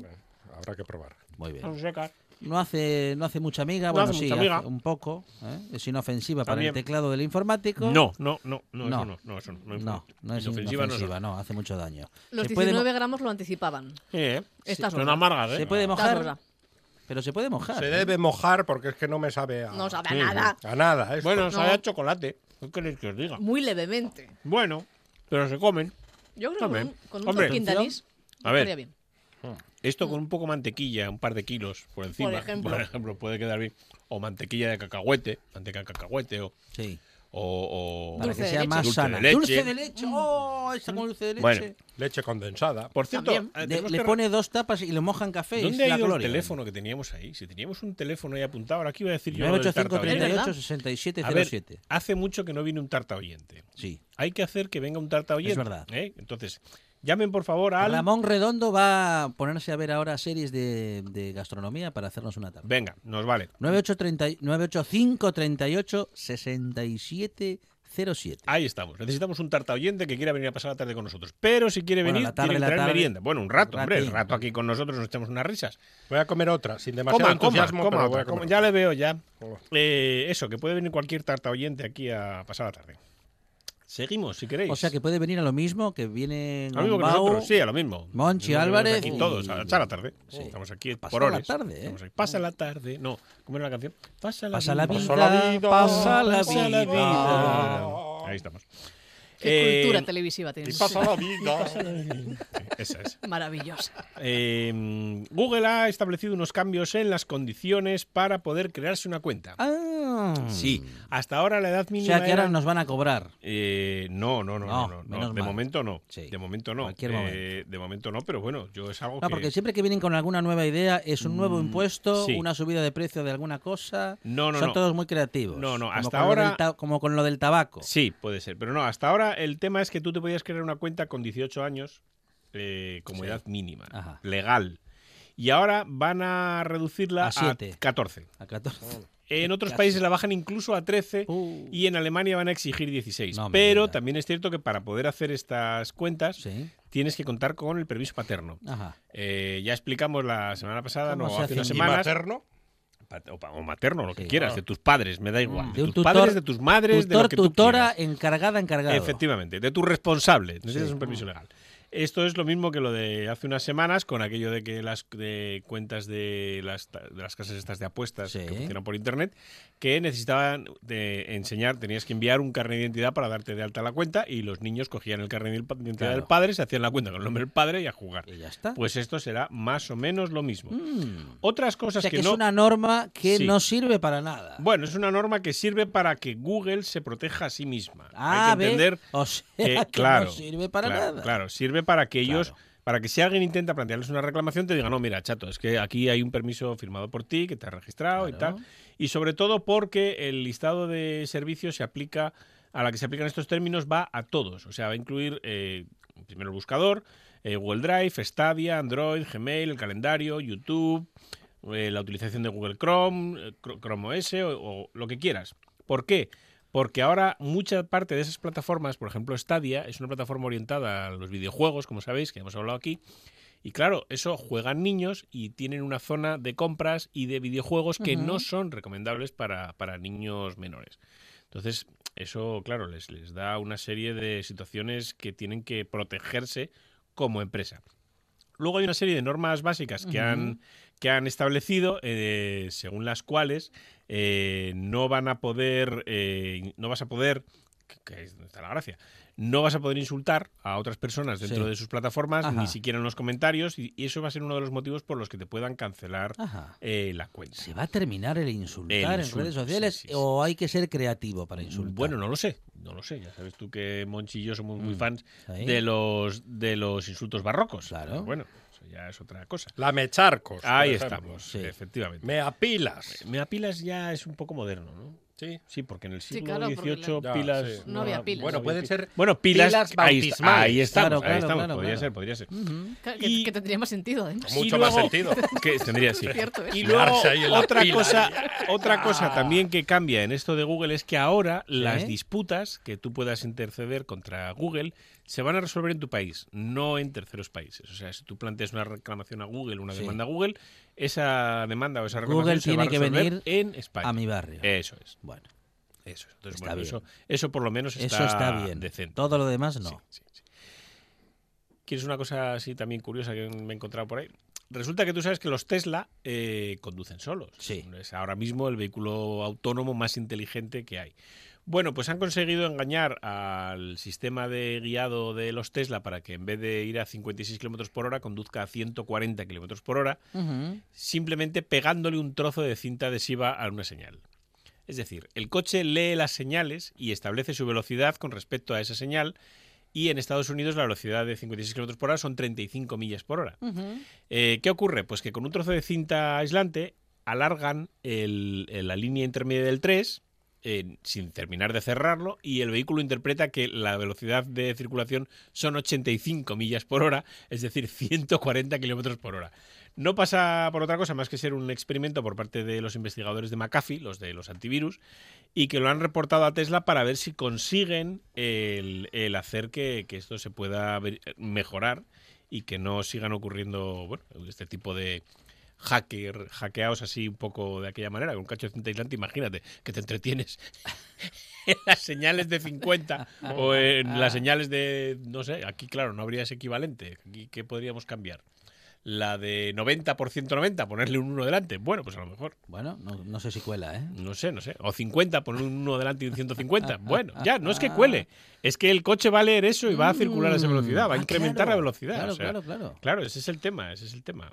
S4: Habrá que probar.
S1: muy bien.
S2: Con secas.
S1: No hace, no hace mucha amiga,
S2: No
S1: bueno,
S2: hace
S1: sí,
S2: mucha
S1: hace
S2: amiga.
S1: un poco. ¿eh? Es inofensiva para
S2: También.
S1: el teclado del informático.
S2: No, no, no, no,
S1: No.
S2: eso no, no, eso no. No,
S1: No, no es
S2: Inofensiva
S1: inofensiva,
S2: no
S1: no, hace mucho daño.
S3: Los
S1: se puede, mo-
S3: 19 gramos lo anticipaban.
S2: Sí, ¿eh?
S3: Estas
S2: Son amargas, ¿eh?
S1: se puede mojar, pero se puede mojar.
S4: Se
S1: ¿eh?
S4: debe mojar porque es que no me sabe a,
S3: No sabe a
S2: Sí,
S3: nada.
S4: a nada. esto.
S2: Bueno,
S3: No.
S2: sabe a chocolate. ¿Qué queréis que os diga?
S3: Muy levemente.
S2: Bueno, pero se comen.
S3: Yo creo que
S2: Hombre,
S3: con un, con un
S2: hombre.
S3: toquín de anís
S2: A ver.
S3: estaría bien.
S2: Esto con un poco de mantequilla, un par de kilos por encima. [laughs]
S3: ejemplo.
S2: ejemplo, puede quedar bien. O mantequilla de cacahuete, manteca de cacahuete, o,
S1: Sí,
S2: o, o-
S1: para
S3: Dulce
S1: que
S3: de
S1: sea
S3: leche.
S1: más
S2: Dulce de
S1: sana.
S2: leche.
S1: Dulce de leche. ¡Oh! Está con dulce de leche.
S2: Bueno.
S4: Leche condensada.
S2: Por cierto, eh,
S1: Le, pone dos tapas y lo moja en café.
S2: ¿Dónde
S1: es
S2: ha ido el teléfono que teníamos ahí? Si teníamos un teléfono ahí apuntado, ahora aquí iba a decir yo. lo del
S1: 985
S2: tarta oyente.
S1: 38
S3: ¿verdad?
S1: 67
S2: A ver,
S1: 07.
S2: hace mucho que no viene un tarta oyente.
S1: Sí.
S2: Hay que hacer que venga un tarta oyente.
S1: verdad.
S2: ¿eh? Entonces, llamen por favor al.
S1: Ramón Redondo va a ponerse a ver ahora series de, de gastronomía para hacernos una tarde.
S2: Venga, nos vale.
S1: 985 985 38 67 07.
S2: Ahí estamos. Necesitamos un tarta oyente que quiera venir a pasar la tarde con nosotros. Pero si quiere
S1: Bueno,
S2: venir,
S1: la tarde,
S2: tiene que
S1: la
S2: traer
S1: tarde.
S2: merienda. Bueno, un rato,
S1: Un
S2: hombre. El rato aquí con nosotros nos echamos unas risas.
S4: Voy a comer otra, sin demasiado
S2: Coma, coma,
S4: entusiasmo,
S2: coma
S4: pero voy
S2: otra,
S4: a comer
S2: coma. Ya le veo ya.
S4: Coma.
S2: Eh, eso, que puede venir cualquier tarta oyente aquí a pasar la tarde. Seguimos, si queréis.
S1: O sea que puede venir a lo mismo que viene
S2: A lo mismo que nosotros, sí, a lo mismo.
S1: Monchi Álvarez
S2: Aquí
S1: y-
S2: todos, a echar la tarde. Estamos aquí por
S1: la
S2: horas.
S1: tarde, ¿eh?
S2: Estamos aquí. Pasa la tarde. No, ¿cómo era la canción? Pasa la
S1: Pasa la
S2: vida.
S4: Pasa la vida,
S1: pasa la vida.
S2: Ahí estamos.
S3: Qué
S2: Eh,
S3: cultura televisiva
S4: Y
S3: tienes.
S4: pasa la vida. [laughs]
S2: Esa es.
S3: Maravillosa.
S2: Eh, Google ha establecido unos cambios en las condiciones para poder crearse una cuenta.
S1: Ah.
S2: Sí, hasta ahora la edad
S1: O
S2: mínima
S1: sea que ahora
S2: era-
S1: nos van a cobrar.
S2: Eh, no, no, no,
S1: No,
S2: no, no, no,
S1: menos
S2: de
S1: mal.
S2: momento no.
S1: Sí,
S2: De momento no.
S1: cualquier
S2: Eh,
S1: momento.
S2: de momento no, pero bueno, yo es algo
S1: No,
S2: que
S1: porque siempre que vienen con alguna nueva idea es un nuevo
S2: Mm,
S1: impuesto,
S2: sí.
S1: una subida de precio de alguna cosa.
S2: No, no,
S1: Son
S2: no.
S1: todos muy creativos.
S2: No, no,
S1: Como
S2: hasta
S1: con
S2: ahora-
S1: ta- como con lo del tabaco.
S2: Sí, puede ser. Pero no, hasta ahora el tema es que tú te podías crear una cuenta con 18 años eh, como
S1: Sí.
S2: edad mínima,
S1: Ajá.
S2: legal. Y ahora van a reducirla
S1: A
S2: a,
S1: siete.
S2: 14.
S1: A 14.
S2: En otros
S1: Casi.
S2: países la bajan incluso a 13
S1: Uh.
S2: y en Alemania van a exigir 16.
S1: No me
S2: Pero también es cierto que para poder hacer estas cuentas
S1: Sí.
S2: tienes que contar con el permiso paterno.
S1: Ajá.
S2: Eh, ya explicamos la semana pasada,
S1: ¿Cómo
S2: no,
S1: se
S2: hace
S1: hace?
S2: unas
S4: ¿Y
S2: semanas.
S4: materno?
S2: O, materno, lo que
S1: Sí.
S2: quieras, de tus padres, me da igual.
S1: De
S2: De, tus
S1: tutor-
S2: padres, de tus madres, de lo
S1: Tutor,
S2: que tú
S1: tutora,
S2: quieras.
S1: encargada, encargado.
S2: Efectivamente, de tu responsable. Necesitas
S1: Sí.
S2: un permiso legal. Esto es lo mismo que lo de hace unas semanas con aquello de que las de cuentas de las, de las casas estas de apuestas
S1: Sí.
S2: que funcionan por internet, que necesitaban de enseñar, tenías que enviar un carnet de identidad para darte de alta la cuenta y los niños cogían el carnet de identidad
S1: Claro.
S2: del padre, se hacían la cuenta con el nombre del padre y a jugar.
S1: Y ya está.
S2: Pues esto será más o menos lo mismo.
S1: Mm.
S2: Otras
S1: O
S2: cosas
S1: sea que,
S2: que,
S1: es
S2: no...
S1: una norma que
S2: Sí.
S1: no sirve para nada.
S2: Bueno, es una norma que sirve para que Google se proteja a sí misma.
S1: ah,
S2: Hay que entender
S1: O sea,
S2: que, [laughs]
S1: que
S2: claro,
S1: no sirve para
S2: claro,
S1: nada.
S2: Claro, sirve para que ellos,
S1: Claro.
S2: para que si alguien intenta plantearles una reclamación, te digan, no, mira, chato, es que aquí hay un permiso firmado por ti, que te has registrado y tal. Y sobre todo porque el listado de servicios se aplica, a la que se aplican estos términos, va a todos. O sea, va a incluir eh, primero el buscador, eh, Google Drive, Stadia, Android, Gmail, el calendario, YouTube, eh, la utilización de Google Chrome, Chr- Chrome OS o, o lo que quieras. ¿Por qué? Porque ahora mucha parte de esas plataformas, por ejemplo Stadia, es una plataforma orientada a los videojuegos, como sabéis, que hemos hablado aquí. Y claro, eso juegan niños y tienen una zona de compras y de videojuegos que no son recomendables para, para niños menores. Entonces, eso, claro, les, les da una serie de situaciones que tienen que protegerse como empresa. Luego hay una serie de normas básicas que, han, que han establecido, eh, según las cuales eh, no van a poder, eh, no vas a poder, que- que es donde está la gracia, no vas a poder insultar a otras personas dentro
S1: Sí.
S2: de sus plataformas,
S1: Ajá.
S2: ni siquiera en los comentarios, y, eso va a ser uno de los motivos por los que te puedan cancelar eh, la cuenta.
S1: ¿Se va a terminar el insultar
S2: El
S1: en redes sociales
S2: sí, sí, sí.
S1: o hay que ser creativo para insultar?
S2: Bueno, no lo sé, no lo sé. Ya sabes tú que Monchi y yo somos muy
S1: Mm,
S2: fans de los de los insultos barrocos.
S1: Claro.
S2: Pero bueno, ya es otra cosa.
S4: La mecharcos.
S2: Ahí estamos,
S1: Sí.
S2: efectivamente.
S4: Me apilas.
S2: Me apilas ya es un poco moderno, ¿no?
S4: Sí.
S2: Sí, porque en el
S3: Sí,
S2: siglo XVIII
S4: la-
S2: pilas.
S4: Ya, sí.
S3: No había pilas.
S4: Bueno, pueden ser
S2: Bueno, pilas.
S4: pilas
S2: ahí, está-
S4: bautismales.
S2: ahí estamos,
S1: Claro,
S2: ahí
S1: claro,
S2: estamos. podría
S1: claro.
S2: ser, podría ser.
S3: Que,
S2: Y-
S3: que tendría más sentido, además.
S4: Mucho más sentido.
S2: Que tendría, sí.
S3: Cierto, [laughs] ¿eh?
S2: Y luego otra
S4: pila.
S2: cosa, [laughs] otra cosa también que cambia en esto de Google es que ahora
S1: ¿Sí?
S2: las disputas que tú puedas interceder contra Google se van a resolver en tu país, no en terceros países. O sea, si tú planteas una reclamación a Google, una
S1: Sí.
S2: demanda a Google, esa demanda o esa
S1: Google tiene que venir
S2: en España.
S1: A mi barrio.
S2: Eso es.
S1: Bueno,
S2: Eso, es. Entonces,
S1: Está
S2: bueno,
S1: bien.
S2: eso, eso por lo menos está,
S1: eso está bien.
S2: decente.
S1: Todo lo demás no.
S2: Sí, sí, sí. ¿Quieres una cosa así también curiosa que me he encontrado por ahí? Resulta que tú sabes que los Tesla eh, conducen solos.
S1: Sí.
S2: Es ahora mismo el vehículo autónomo más inteligente que hay. Bueno, pues han conseguido engañar al sistema de guiado de los Tesla para que en vez de ir a 56 kilómetros por hora conduzca a 140 kilómetros por hora, simplemente pegándole un trozo de cinta adhesiva a una señal. Es decir, el coche lee las señales y establece su velocidad con respecto a esa señal. Y en Estados Unidos la velocidad de 56 km por hora son 35 millas por hora. Eh, ¿Qué ocurre? Pues que con un trozo de cinta aislante alargan el- el- la línea intermedia del 3 sin terminar de cerrarlo y el vehículo interpreta que la velocidad de circulación son 85 millas por hora, es decir, 140 kilómetros por hora. No pasa por otra cosa más que ser un experimento por parte de los investigadores de McAfee, los de los antivirus, y que lo han reportado a Tesla para ver si consiguen el, el hacer que, que esto se pueda mejorar y que no sigan ocurriendo bueno, este tipo de hacker, hackeados así un poco de aquella manera, con un cacho de cinta aislante, imagínate que te entretienes [laughs] en las señales de 50 o en las señales de, no sé, aquí claro, no habría ese equivalente, aquí ¿qué podríamos cambiar? La de 90 por 190, ponerle un 1 delante, bueno, pues a lo mejor.
S1: Bueno, no, no sé si cuela, ¿eh?
S2: No sé, no sé. O 50, poner un 1 delante y un 150. [laughs] Bueno, ya, no es que cuele. Es que el coche va a leer eso y va a circular a esa velocidad, va a
S1: Ah,
S2: incrementar
S1: claro,
S2: la velocidad.
S1: Claro,
S2: o sea,
S1: claro, claro.
S2: Claro, ese es el tema, ese es el tema.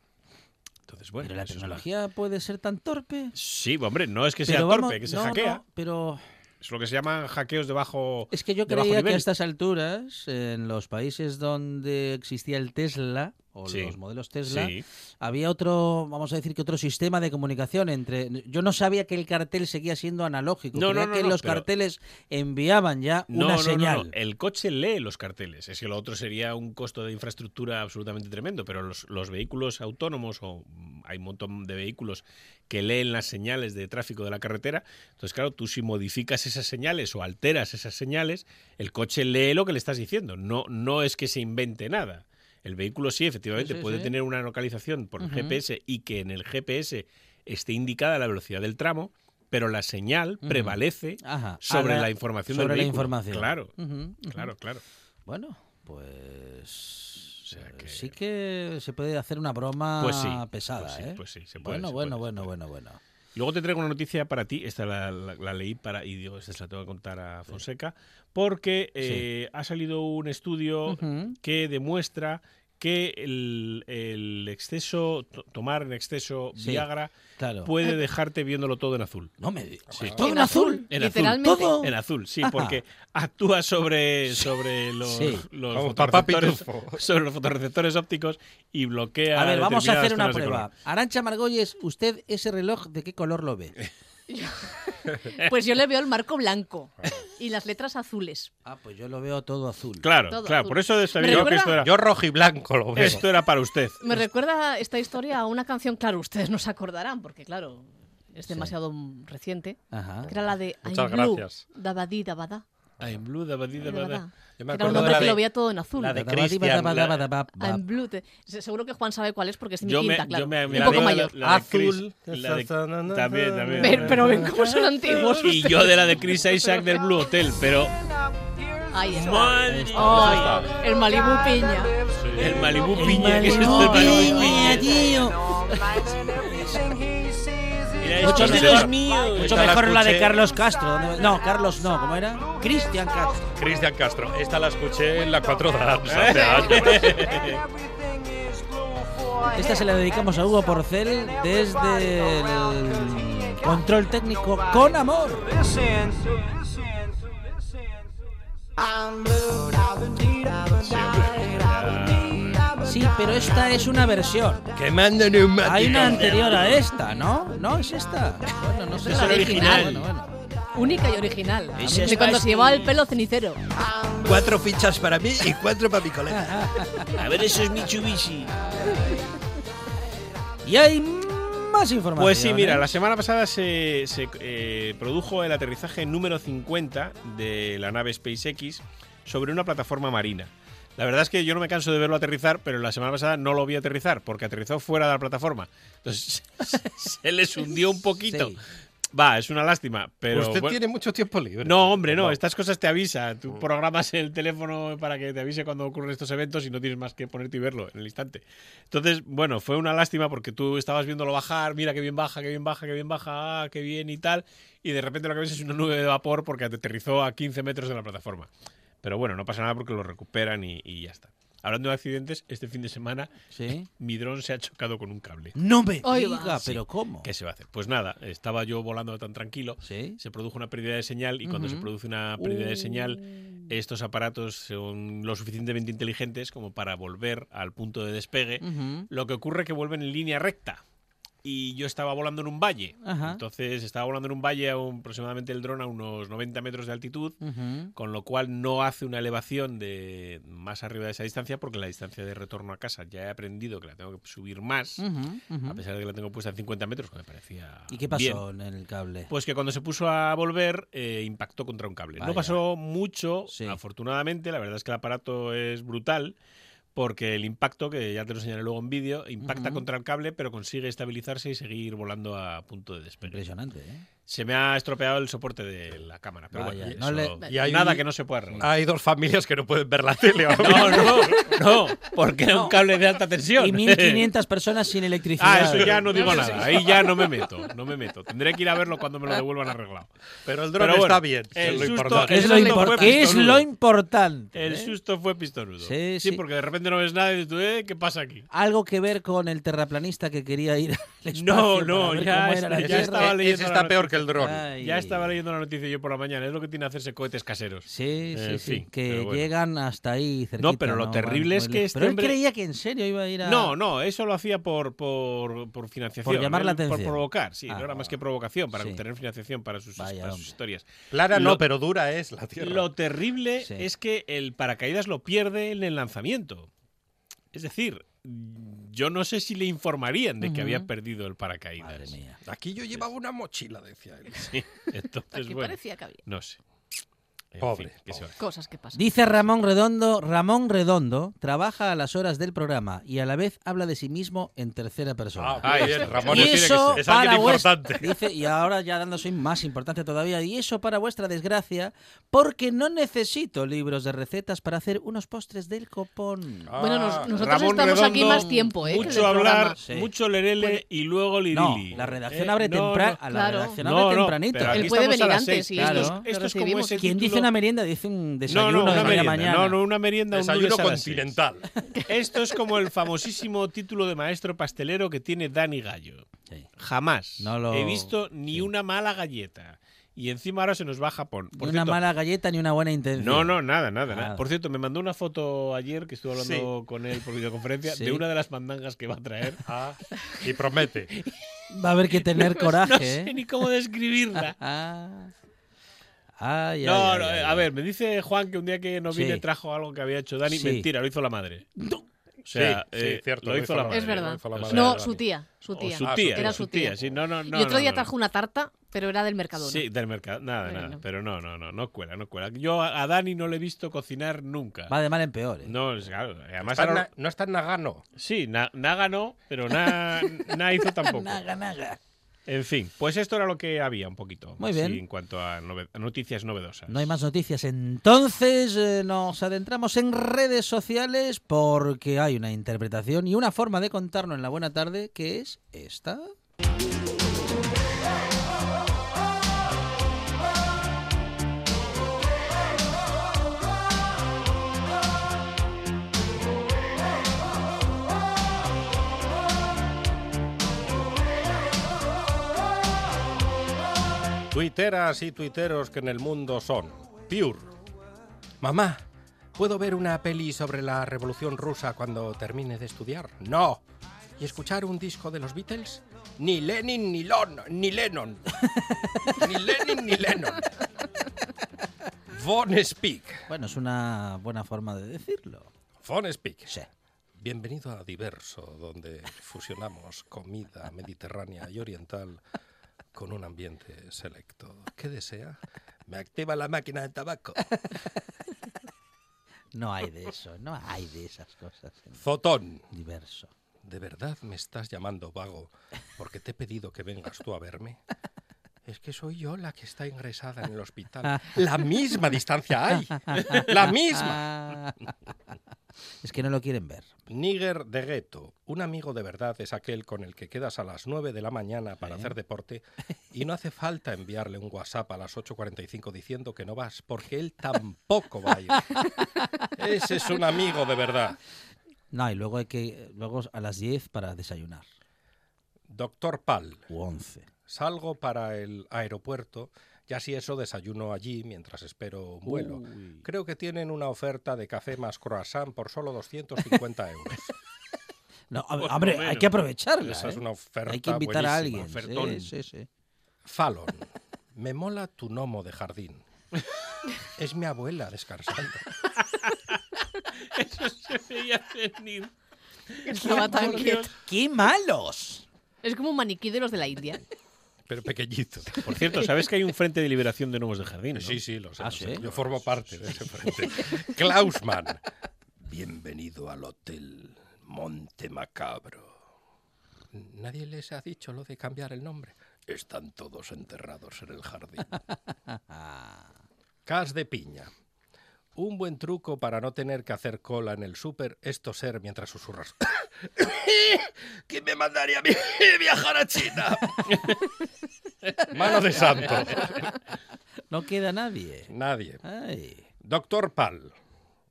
S2: Entonces, bueno.
S1: pero la
S2: es
S1: tecnología puede ser tan torpe.
S2: Sí, hombre, no es que sea torpe, que se
S1: no,
S2: hackea.
S1: no, pero
S2: Es lo que se llaman hackeos de bajo.
S1: es que yo creía que a estas alturas, en los países donde existía el Tesla o
S2: Sí.
S1: los modelos Tesla,
S2: Sí.
S1: había otro, vamos a decir que otro sistema de comunicación entre. Yo no sabía que el cartel seguía siendo analógico.
S2: No,
S1: creía
S2: no,
S1: que los
S2: pero-
S1: carteles enviaban ya una señal.
S2: El coche lee los carteles. Es que lo otro sería un costo de infraestructura absolutamente tremendo. Pero los, los vehículos autónomos, o hay un montón de vehículos que leen las señales de tráfico de la carretera. Entonces, claro, tú si modificas esas señales o alteras esas señales, el coche lee lo que le estás diciendo. No, no es que se invente nada. El vehículo sí, efectivamente,
S1: Sí, sí,
S2: puede
S1: sí.
S2: tener una localización por. GPS y que en el GPS esté indicada la velocidad del tramo, pero la señal prevalece
S1: Ajá,
S2: sobre la, información
S1: sobre
S2: del
S1: la
S2: vehículo.
S1: información.
S2: Claro, claro, claro.
S1: Bueno, pues.
S2: O sea que-
S1: Sí que se puede hacer una broma
S2: Pues
S1: pesada,
S2: pues
S1: ¿eh?
S2: pues sí, se puede,
S1: bueno,
S2: se
S1: bueno,
S2: puede,
S1: bueno, bueno, bueno.
S2: Luego te traigo una noticia para ti, esta la, la- la leí para y digo, esta se la tengo que contar a Fonseca, porque eh, ha salido un estudio que demuestra que el, el exceso, to- tomar en exceso
S1: Sí.
S2: Viagra
S1: Claro.
S2: puede dejarte viéndolo todo en azul.
S1: No me digas.
S2: Sí.
S1: ¿Todo
S3: En
S1: azul?
S2: En azul.
S3: Literalmente.
S1: ¿Todo?
S2: En azul, sí,
S1: Ajá.
S2: porque actúa sobre, sobre los,
S1: Sí.
S2: los fotorreceptores, sobre los fotorreceptores ópticos y bloquea.
S1: A ver, vamos a hacer una prueba. Arancha Margolles, ¿usted ese reloj de qué color lo ve? [laughs] [laughs]
S3: Pues yo le veo el marco blanco y las letras azules.
S1: Ah, pues yo lo veo todo azul.
S2: Claro,
S3: Todo
S2: claro,
S3: azul.
S2: por eso sabía
S3: Me
S2: yo que
S3: recuerda-
S2: esto era,
S4: Yo rojo y blanco lo veo.
S2: esto era para usted.
S3: Me recuerda esta historia a una canción, claro, ustedes no se acordarán, porque claro, es demasiado mm, reciente.
S1: Ajá.
S3: Que era la de
S4: Muchas
S3: I'm Blue,
S4: gracias.
S3: Dabadí, dabadá.
S2: I'm blue, dabadí, dabada.
S3: dabadá.
S4: Yo me
S3: Era un
S4: acuerdo de
S3: hombre
S4: la
S3: que
S4: de-
S3: lo veía todo en azul.
S4: la de
S1: badabada,
S4: la-.
S3: I'm Blue. te- se- Seguro que Juan sabe cuál es porque es mi
S2: Yo me,
S3: quinta, claro.
S2: yo me,
S3: un poco mayor.
S2: la de Chris-
S4: Azul.
S2: la de- también, también.
S3: Ven, pero ven cómo son antiguos.
S2: Y yo de la de Chris Isaac del Blue Hotel, pero
S3: Ahí está.
S2: Madre
S3: Ay, el Malibu Piña.
S2: el Malibu Piña, que es esto del Malibu Piña.
S1: tío. [laughs] Mucho mejor. Mucho
S4: Esta la
S1: mejor la de. Carlos Castro. ¿Dónde- No, Carlos no, ¿cómo era? Cristian Castro.
S4: Cristian Castro. Esta la escuché en la 4 Dance
S2: ¿Eh?
S4: hace [laughs] años.
S1: Esta se la dedicamos a Hugo Porcel desde el control técnico con amor. Sí, pero esta es una versión.
S4: Quemando neumáticos.
S1: Hay una anterior a esta, ¿no? No, es esta. Bueno, no sé
S2: Es
S1: la
S2: el original.
S1: Bueno, bueno.
S3: Única y original.
S1: Es
S3: De cuando se llevaba
S1: que-
S3: el pelo cenicero.
S6: Cuatro fichas para mí y cuatro para mi colega. [laughs]
S1: A ver esos Mitsubishi. Y hay más información.
S2: Pues sí, mira,
S1: ¿eh?
S2: la semana pasada se, se, eh, produjo el aterrizaje número 50 de la nave SpaceX sobre una plataforma marina. La verdad es que yo no me canso de verlo aterrizar, pero la semana pasada no lo vi aterrizar porque aterrizó fuera de la plataforma. Entonces [laughs] se les hundió un poquito.
S1: Sí.
S2: Va, es una lástima, pero
S4: Usted
S2: bueno.
S4: tiene mucho tiempo libre.
S2: No, hombre, no, estas cosas te avisa. Tú programas el teléfono para que te avise cuando ocurren estos eventos y no tienes más que ponerte y verlo en el instante. Entonces, bueno, fue una lástima porque tú estabas viéndolo bajar, mira qué bien baja, qué bien baja, qué bien baja, ah, qué bien y tal, y de repente lo que ves es una nube de vapor porque te aterrizó a 15 metros de la plataforma. Pero bueno, no pasa nada porque lo recuperan y, y ya está. Hablando de accidentes, este fin de semana
S1: Sí.
S2: mi dron se ha chocado con un cable.
S1: No me diga, pero ¿cómo?
S2: ¿Qué se va a hacer? Pues nada, estaba yo volando tan tranquilo
S1: Sí.
S2: se produjo una pérdida de señal y cuando se produce una pérdida de señal, estos aparatos son lo suficientemente inteligentes como para volver al punto de despegue. Lo que ocurre es que vuelven en línea recta. Y yo estaba volando en un valle.
S1: Ajá.
S2: Entonces estaba volando en un valle a un- aproximadamente el dron a unos 90 metros de altitud,
S1: Ujú.
S2: con lo cual no hace una elevación de más arriba de esa distancia porque la distancia de retorno a casa ya he aprendido que la tengo que subir más,
S1: Ujú, ujú.
S2: a pesar de que la tengo puesta en 50 metros, que me parecía
S1: ¿Y qué
S2: bien.
S1: pasó en el cable?
S2: Pues que cuando se puso a volver, eh, impactó contra un cable.
S1: Vaya.
S2: No pasó mucho,
S1: Sí.
S2: afortunadamente. La verdad es que el aparato es brutal. Porque el impacto, que ya te lo enseñaré luego en vídeo, impacta contra el cable, pero consigue estabilizarse y seguir volando a punto de despegue.
S1: Impresionante, ¿eh?
S2: Se me ha estropeado el soporte de la cámara, pero
S1: Vaya,
S2: bueno,
S1: no
S2: eso-
S1: le-
S4: Y hay-
S2: nada que no se pueda arreglar.
S4: Hay dos familias que no pueden ver la tele. ahora
S2: No, no, no, porque era un cable de alta tensión.
S1: Y [laughs] 1.500 personas sin electricidad.
S2: Ah, eso ya no digo nada. Ahí ya no me meto. No me meto. Tendré que ir a verlo cuando me lo devuelvan arreglado.
S4: Pero el dron
S2: Pero bueno,
S4: está bien. que
S2: el
S4: es lo
S2: susto-
S4: importante.
S1: ¿Qué es,
S2: el
S1: lo,
S2: susto
S1: impor-
S2: fue
S1: qué es lo importante?
S2: El
S1: eh?
S2: susto fue pistonudo.
S1: Sí,
S2: Sí,
S1: sí.
S2: porque de repente no ves nada y dices tú, eh, ¿qué pasa aquí?
S1: Algo que ver con el terraplanista que quería ir al espacio
S2: No, no, ya es- ya estaba
S4: Eh,
S2: leyendo
S4: Ese está peor
S2: noticia.
S4: Que el dron.
S1: Ay.
S2: Ya estaba leyendo la noticia yo por la mañana. Es lo que tiene hacerse cohetes caseros.
S1: Sí, sí,
S2: En
S1: sí.
S2: fin,
S1: que
S2: bueno.
S1: llegan hasta ahí cerquita.
S2: No, pero lo terrible es que este
S1: Pero él
S2: hombre-
S1: creía que en serio iba a ir a...
S2: No, no, eso lo hacía por, por, por financiación.
S1: Por llamar la
S2: Él- Por
S1: atención.
S2: provocar, sí,
S1: Ah,
S2: no era más que provocación, para
S1: sí.
S2: obtener financiación para sus,
S1: Vaya,
S2: para sus
S1: hombre.
S2: historias.
S4: Clara
S2: Lo-
S4: no, pero dura es la Tierra.
S2: Lo terrible
S1: Sí.
S2: es que el paracaídas lo pierde en el lanzamiento. Es decir, yo no sé si le informarían de que
S1: Ujú.
S2: había perdido el paracaídas.
S1: Madre mía.
S4: Aquí yo llevaba una mochila, decía él.
S2: Sí, entonces,
S3: Aquí
S2: bueno,
S3: parecía que había
S2: no sé.
S4: Pobre,
S2: fin, ¿qué se va a hacer?
S3: cosas que pasan.
S1: Dice Ramón Redondo, Ramón Redondo trabaja a las horas del programa y a la vez habla de sí mismo en tercera persona.
S4: Ah, bien, Ramón
S1: y
S4: tiene que
S1: eso
S4: ser- es alguien
S1: para vuestra-
S4: importante. [laughs]
S1: dice, y ahora ya dándose más importante todavía, y eso para vuestra desgracia, porque no necesito libros de recetas para hacer unos postres del copón.
S3: Bueno, nos-
S4: Ah,
S3: nosotros
S2: Ramón
S3: estamos aquí más tiempo, ¿eh? que
S2: Mucho hablar.
S1: Sí.
S2: mucho lerele y luego
S1: No,
S2: lirili.
S1: la redacción
S2: Eh,
S1: abre
S2: no,
S1: temprano.
S2: no.
S1: La
S3: Claro.
S1: redacción
S2: No,
S1: abre
S2: no,
S1: tempranito.
S3: Él puede venir antes
S1: Claro.
S3: esto,
S2: Esto
S3: lo
S2: es como ese
S1: ¿Quién dice una merienda? Dice un
S2: No,
S1: desayuno
S2: no,
S1: de
S2: una
S1: media
S2: merienda.
S1: mañana.
S2: No, no, una merienda. un
S4: Desayuno
S2: seis.
S4: continental. [laughs]
S2: Esto es como el famosísimo título de maestro pastelero que tiene Dani Gallo.
S1: Sí.
S2: Jamás
S1: No lo-
S2: he visto ni
S1: sí.
S2: una mala galleta. Y encima ahora se nos va a Japón.
S1: Ni
S2: Por
S1: una
S2: cierto,
S1: mala galleta ni una buena intención.
S2: No, no, nada, nada, nada. Por cierto, me mandó una foto ayer que estuve hablando con él por videoconferencia [laughs]
S1: Sí.
S2: de una de las mandangas que va a traer. [laughs]
S4: Ah, y promete.
S1: Va a haber que tener coraje.
S2: No sé
S1: ¿eh?
S2: ni cómo describirla.
S1: Ah. Ay,
S2: No,
S1: ay,
S2: no,
S1: ay,
S2: a
S1: ay.
S2: ver, me dice Juan que un día que no
S1: Sí.
S2: vine trajo algo que había hecho Dani.
S1: Sí.
S2: Mentira, lo hizo la madre. O sea,
S4: Sí, sí,
S2: eh,
S4: cierto,
S2: lo hizo la madre.
S3: Es verdad.
S4: Lo hizo la madre
S2: sea,
S3: No,
S4: de
S3: su tía. Su tía.
S2: su
S4: Ah, su
S2: tía,
S3: Era
S2: su
S3: tía.
S2: tía. Sí, no, no, no,
S3: y otro
S2: no,
S3: día
S2: no.
S3: trajo una tarta, pero era del Mercadona.
S2: Sí, del mercado. Nada,
S3: Bueno.
S2: nada. Pero no, no, no, no cuela, no cuela. Yo a a Dani no le he visto cocinar nunca.
S1: Va de mal en peor. ¿eh?
S2: No, es claro. Además,
S4: Está en
S2: ahora-
S4: Na- no está en Nagano.
S2: sí, na, Naga no, pero na, [laughs] na hizo tampoco.
S1: Naga, naga.
S2: En fin, pues esto era lo que había un poquito.
S1: Muy bien.
S2: en cuanto a, nove- a noticias novedosas.
S1: No hay más noticias. Entonces eh, nos adentramos en redes sociales porque hay una interpretación y una forma de contarnos en la buena tarde que es esta.
S4: Tuiteras y tuiteros que en el mundo son. Pure. Mamá, ¿puedo ver una peli sobre la Revolución Rusa cuando termine de estudiar? No. ¿Y escuchar un disco de los Beatles? Ni Lenin ni Lon, ni Lennon. [laughs] ni Lenin ni Lennon. Von Speak.
S1: Bueno, es una buena forma de decirlo.
S4: Von Speak.
S1: Sí.
S4: Bienvenido a Diverso, donde fusionamos comida mediterránea y oriental con un ambiente selecto. ¿Qué desea? Me activa la máquina de tabaco. [laughs]
S1: No hay de eso, no hay de esas cosas. en
S4: Zotón.
S1: Diverso.
S4: ¿De verdad me estás llamando vago porque te he pedido que vengas tú a verme? Es que soy yo la que está ingresada en el hospital. [laughs] La misma distancia hay. La misma. [laughs]
S1: Es que no lo quieren ver.
S4: Níger de Gueto. Un amigo de verdad es aquel con el que quedas a las 9 de la mañana para hacer deporte y no hace falta enviarle un WhatsApp a las 8.45 diciendo que no vas porque él tampoco va a ir. Ese es un amigo de verdad.
S1: No, y luego hay que luego a las 10 para desayunar.
S4: Doctor Pal.
S1: U 11.
S4: Salgo para el aeropuerto y así eso desayuno allí mientras espero un vuelo.
S1: Uy.
S4: Creo que tienen una oferta de café más croissant por solo 250 [laughs] euros.
S1: No,
S2: lo
S1: hombre, hay que aprovecharla.
S4: Esa es
S1: ¿eh?
S4: una oferta
S1: Hay que invitar a alguien.
S2: ofertón.
S1: Sí, sí, sí.
S4: Fallon, [laughs] me mola tu gnomo de jardín. [laughs] Es mi abuela descansando.
S2: Eso se veía venir.
S3: Estaba tan quieto.
S1: ¡Qué malos!
S3: Es como un maniquí de los de la India.
S4: Pero pequeñito.
S2: Por cierto, ¿sabes que hay un frente de liberación de nuevos de jardín? ¿no?
S4: Sí, sí, lo sé.
S1: ¿Ah,
S4: lo sé.
S1: sí?
S4: Yo formo parte de ese frente. Klausman. Bienvenido al Hotel Monte Macabro. Nadie les ha dicho lo de cambiar el nombre. Están todos enterrados en el jardín. [laughs] Cas de piña. Un buen truco para no tener que hacer cola en el súper es toser mientras susurras. [coughs] ¿Quién me mandaría a mí [laughs] viajar a China? [laughs] Mano de santo.
S1: No queda nadie.
S4: Nadie.
S1: Ay.
S4: Doctor Pal.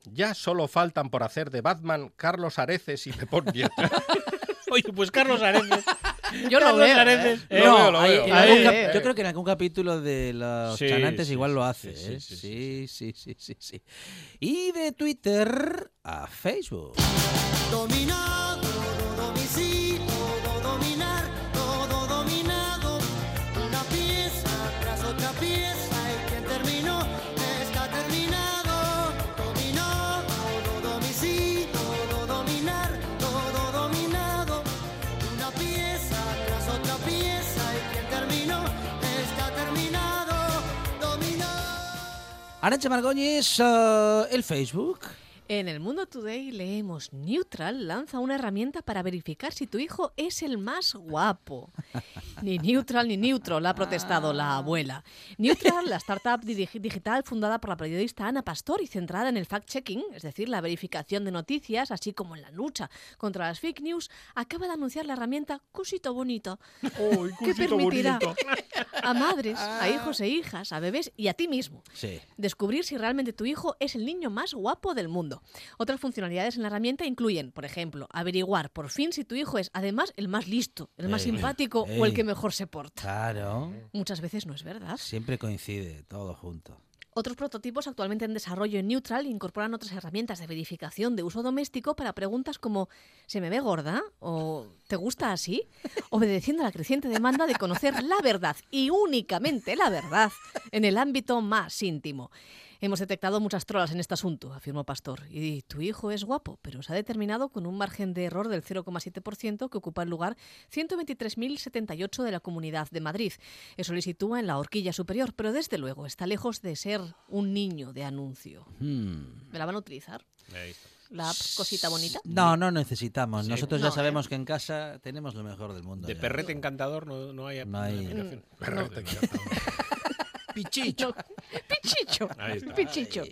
S4: Ya solo faltan por hacer de Batman Carlos Areces y Pepón Nieto. [laughs]
S2: Oye, pues Carlos Areces. [laughs]
S3: Yo lo veo. ¿eh?
S4: Lo
S1: No,
S4: veo, lo
S1: hay-
S3: eh.
S1: yo creo que en algún capítulo de los
S2: Sí,
S1: chanantes
S2: sí,
S1: igual
S2: sí,
S1: lo hace.
S2: sí,
S1: ¿eh?
S2: sí,
S1: Sí, sí, sí, sí, sí. Y de Twitter a Facebook.
S7: Dominado,
S1: Arancha Margóñez, eh, el Facebook.
S3: En el Mundo Today leemos Neutral lanza una herramienta para verificar si tu hijo es el más guapo. Ni Neutral ni Neutro, la ha protestado la abuela. Neutral, la startup di- digital fundada por la periodista Ana Pastor y centrada en el fact-checking, es decir, la verificación de noticias, así como en la lucha contra las fake news, acaba de anunciar la herramienta Cusito Bonito, que permitirá a madres, a hijos e hijas, a bebés y a ti mismo
S1: Sí.
S3: descubrir si realmente tu hijo es el niño más guapo del mundo. Otras funcionalidades en la herramienta incluyen, por ejemplo, averiguar por fin si tu hijo es además el más listo, el más
S1: Ey,
S3: simpático o el que mejor se porta.
S1: Claro.
S3: Muchas veces no es verdad.
S1: Siempre coincide todo junto.
S3: Otros prototipos actualmente en desarrollo en Neutral incorporan otras herramientas de verificación de uso doméstico para preguntas como ¿se me ve gorda? o ¿te gusta así? [laughs] obedeciendo a la creciente demanda de conocer la verdad y únicamente la verdad en el ámbito más íntimo. Hemos detectado muchas trolas en este asunto, afirmó Pastor, y tu hijo es guapo, pero se ha determinado con un margen de error del 0,7% que ocupa el lugar 123.078 de la Comunidad de Madrid. Eso le sitúa en la horquilla superior, pero desde luego está lejos de ser un niño de anuncio.
S1: Hmm.
S3: ¿Me la van a utilizar?
S2: Ahí está.
S3: ¿La app cosita bonita?
S1: No, no necesitamos. Nosotros ya
S3: No, ¿eh?
S1: sabemos que en casa tenemos lo mejor del mundo.
S2: De
S1: ya.
S2: perrete encantador no, no hay
S1: No hay-
S2: aplicación.
S4: Perrete.
S1: Pichicho. [laughs]
S3: Pichicho. Pichicho.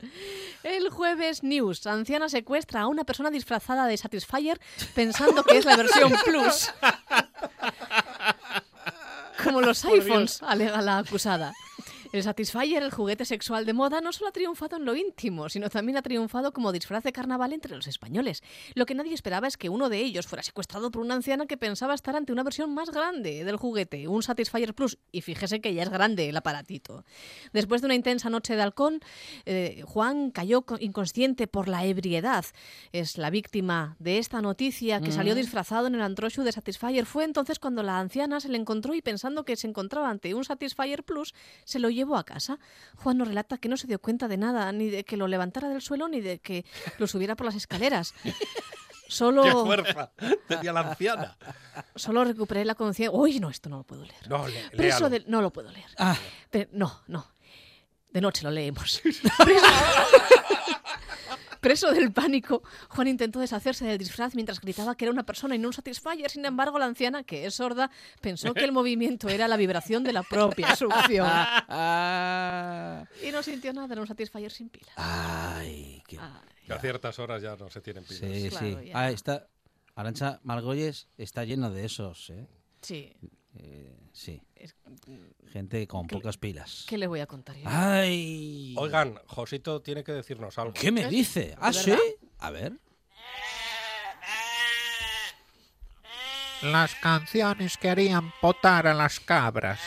S3: El jueves News. Anciana secuestra a una persona disfrazada de Satisfyer pensando que es la versión [laughs] Plus. Como los iPhones, alega la acusada. El Satisfyer, el juguete sexual de moda, no solo ha triunfado en lo íntimo, sino también ha triunfado como disfraz de carnaval entre los españoles. Lo que nadie esperaba es que uno de ellos fuera secuestrado por una anciana que pensaba estar ante una versión más grande del juguete, un Satisfyer Plus. Y fíjese que ya es grande el aparatito. Después de una intensa noche de halcón, eh, Juan cayó co- inconsciente por la ebriedad. Es la víctima de esta noticia que salió disfrazado en el antroshu de Satisfyer. Fue entonces cuando la anciana se le encontró y pensando que se encontraba ante un Satisfyer Plus, se lo llevó a casa. Juan nos relata que no se dio cuenta de nada, ni de que lo levantara del suelo, ni de que lo subiera por las escaleras. [laughs] Solo,
S4: ¡Qué fuerza! Tenía la anciana.
S3: solo recuperé la conciencia. Uy, no, esto no lo puedo leer.
S4: No, le-
S3: Preso del- No lo puedo leer.
S1: Ah,
S3: Pe- no, no. De noche lo leemos. Preso... [laughs] [laughs] Preso del pánico, Juan intentó deshacerse del disfraz mientras gritaba que era una persona y no un satisfyer. Sin embargo, la anciana, que es sorda, pensó que el movimiento era la vibración de la propia succión. Y no sintió nada, era un satisfyer sin pila.
S1: ay, qué...
S3: Ay,
S4: Que a ciertas horas ya no se tienen pilas.
S1: Sí,
S3: Claro,
S1: sí.
S3: ya.
S1: Ah, está... Arancha Margolles está lleno de esos, ¿eh?
S3: sí,
S1: Eh, sí.
S3: es-
S1: Gente con pocas pilas.
S3: ¿qué le voy a contar yo?
S1: ¡Ay!
S4: Oigan, Josito tiene que decirnos algo.
S1: ¿Qué me dice? ¿Ah, sí? A ver.
S8: Las canciones que harían potar a las cabras.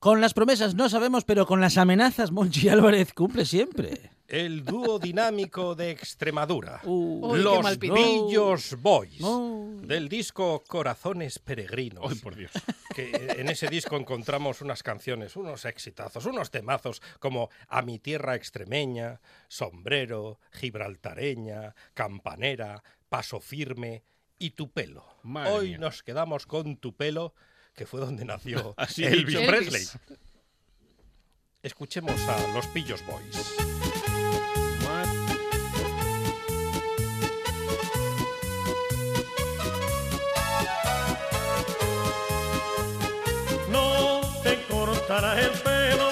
S1: Con las promesas no sabemos, pero con las amenazas Monchi Álvarez cumple siempre.
S4: El dúo dinámico de Extremadura.
S1: Uh, [laughs]
S3: Uy,
S4: los
S3: mal pito.
S4: Pillos Boys.
S1: no.
S4: Del disco Corazones Peregrinos.
S2: Ay, por Dios.
S4: que en ese disco encontramos unas canciones, unos exitazos, unos temazos como A mi tierra extremeña, Sombrero, Gibraltareña, Campanera, Paso firme y Tu pelo.
S2: Madre
S4: Hoy
S2: mía.
S4: nos quedamos con Tu pelo, que fue donde nació [laughs]
S2: Así
S4: Elvis. Presley. Escuchemos a los Pillos Boys.
S9: Cortarás el pelo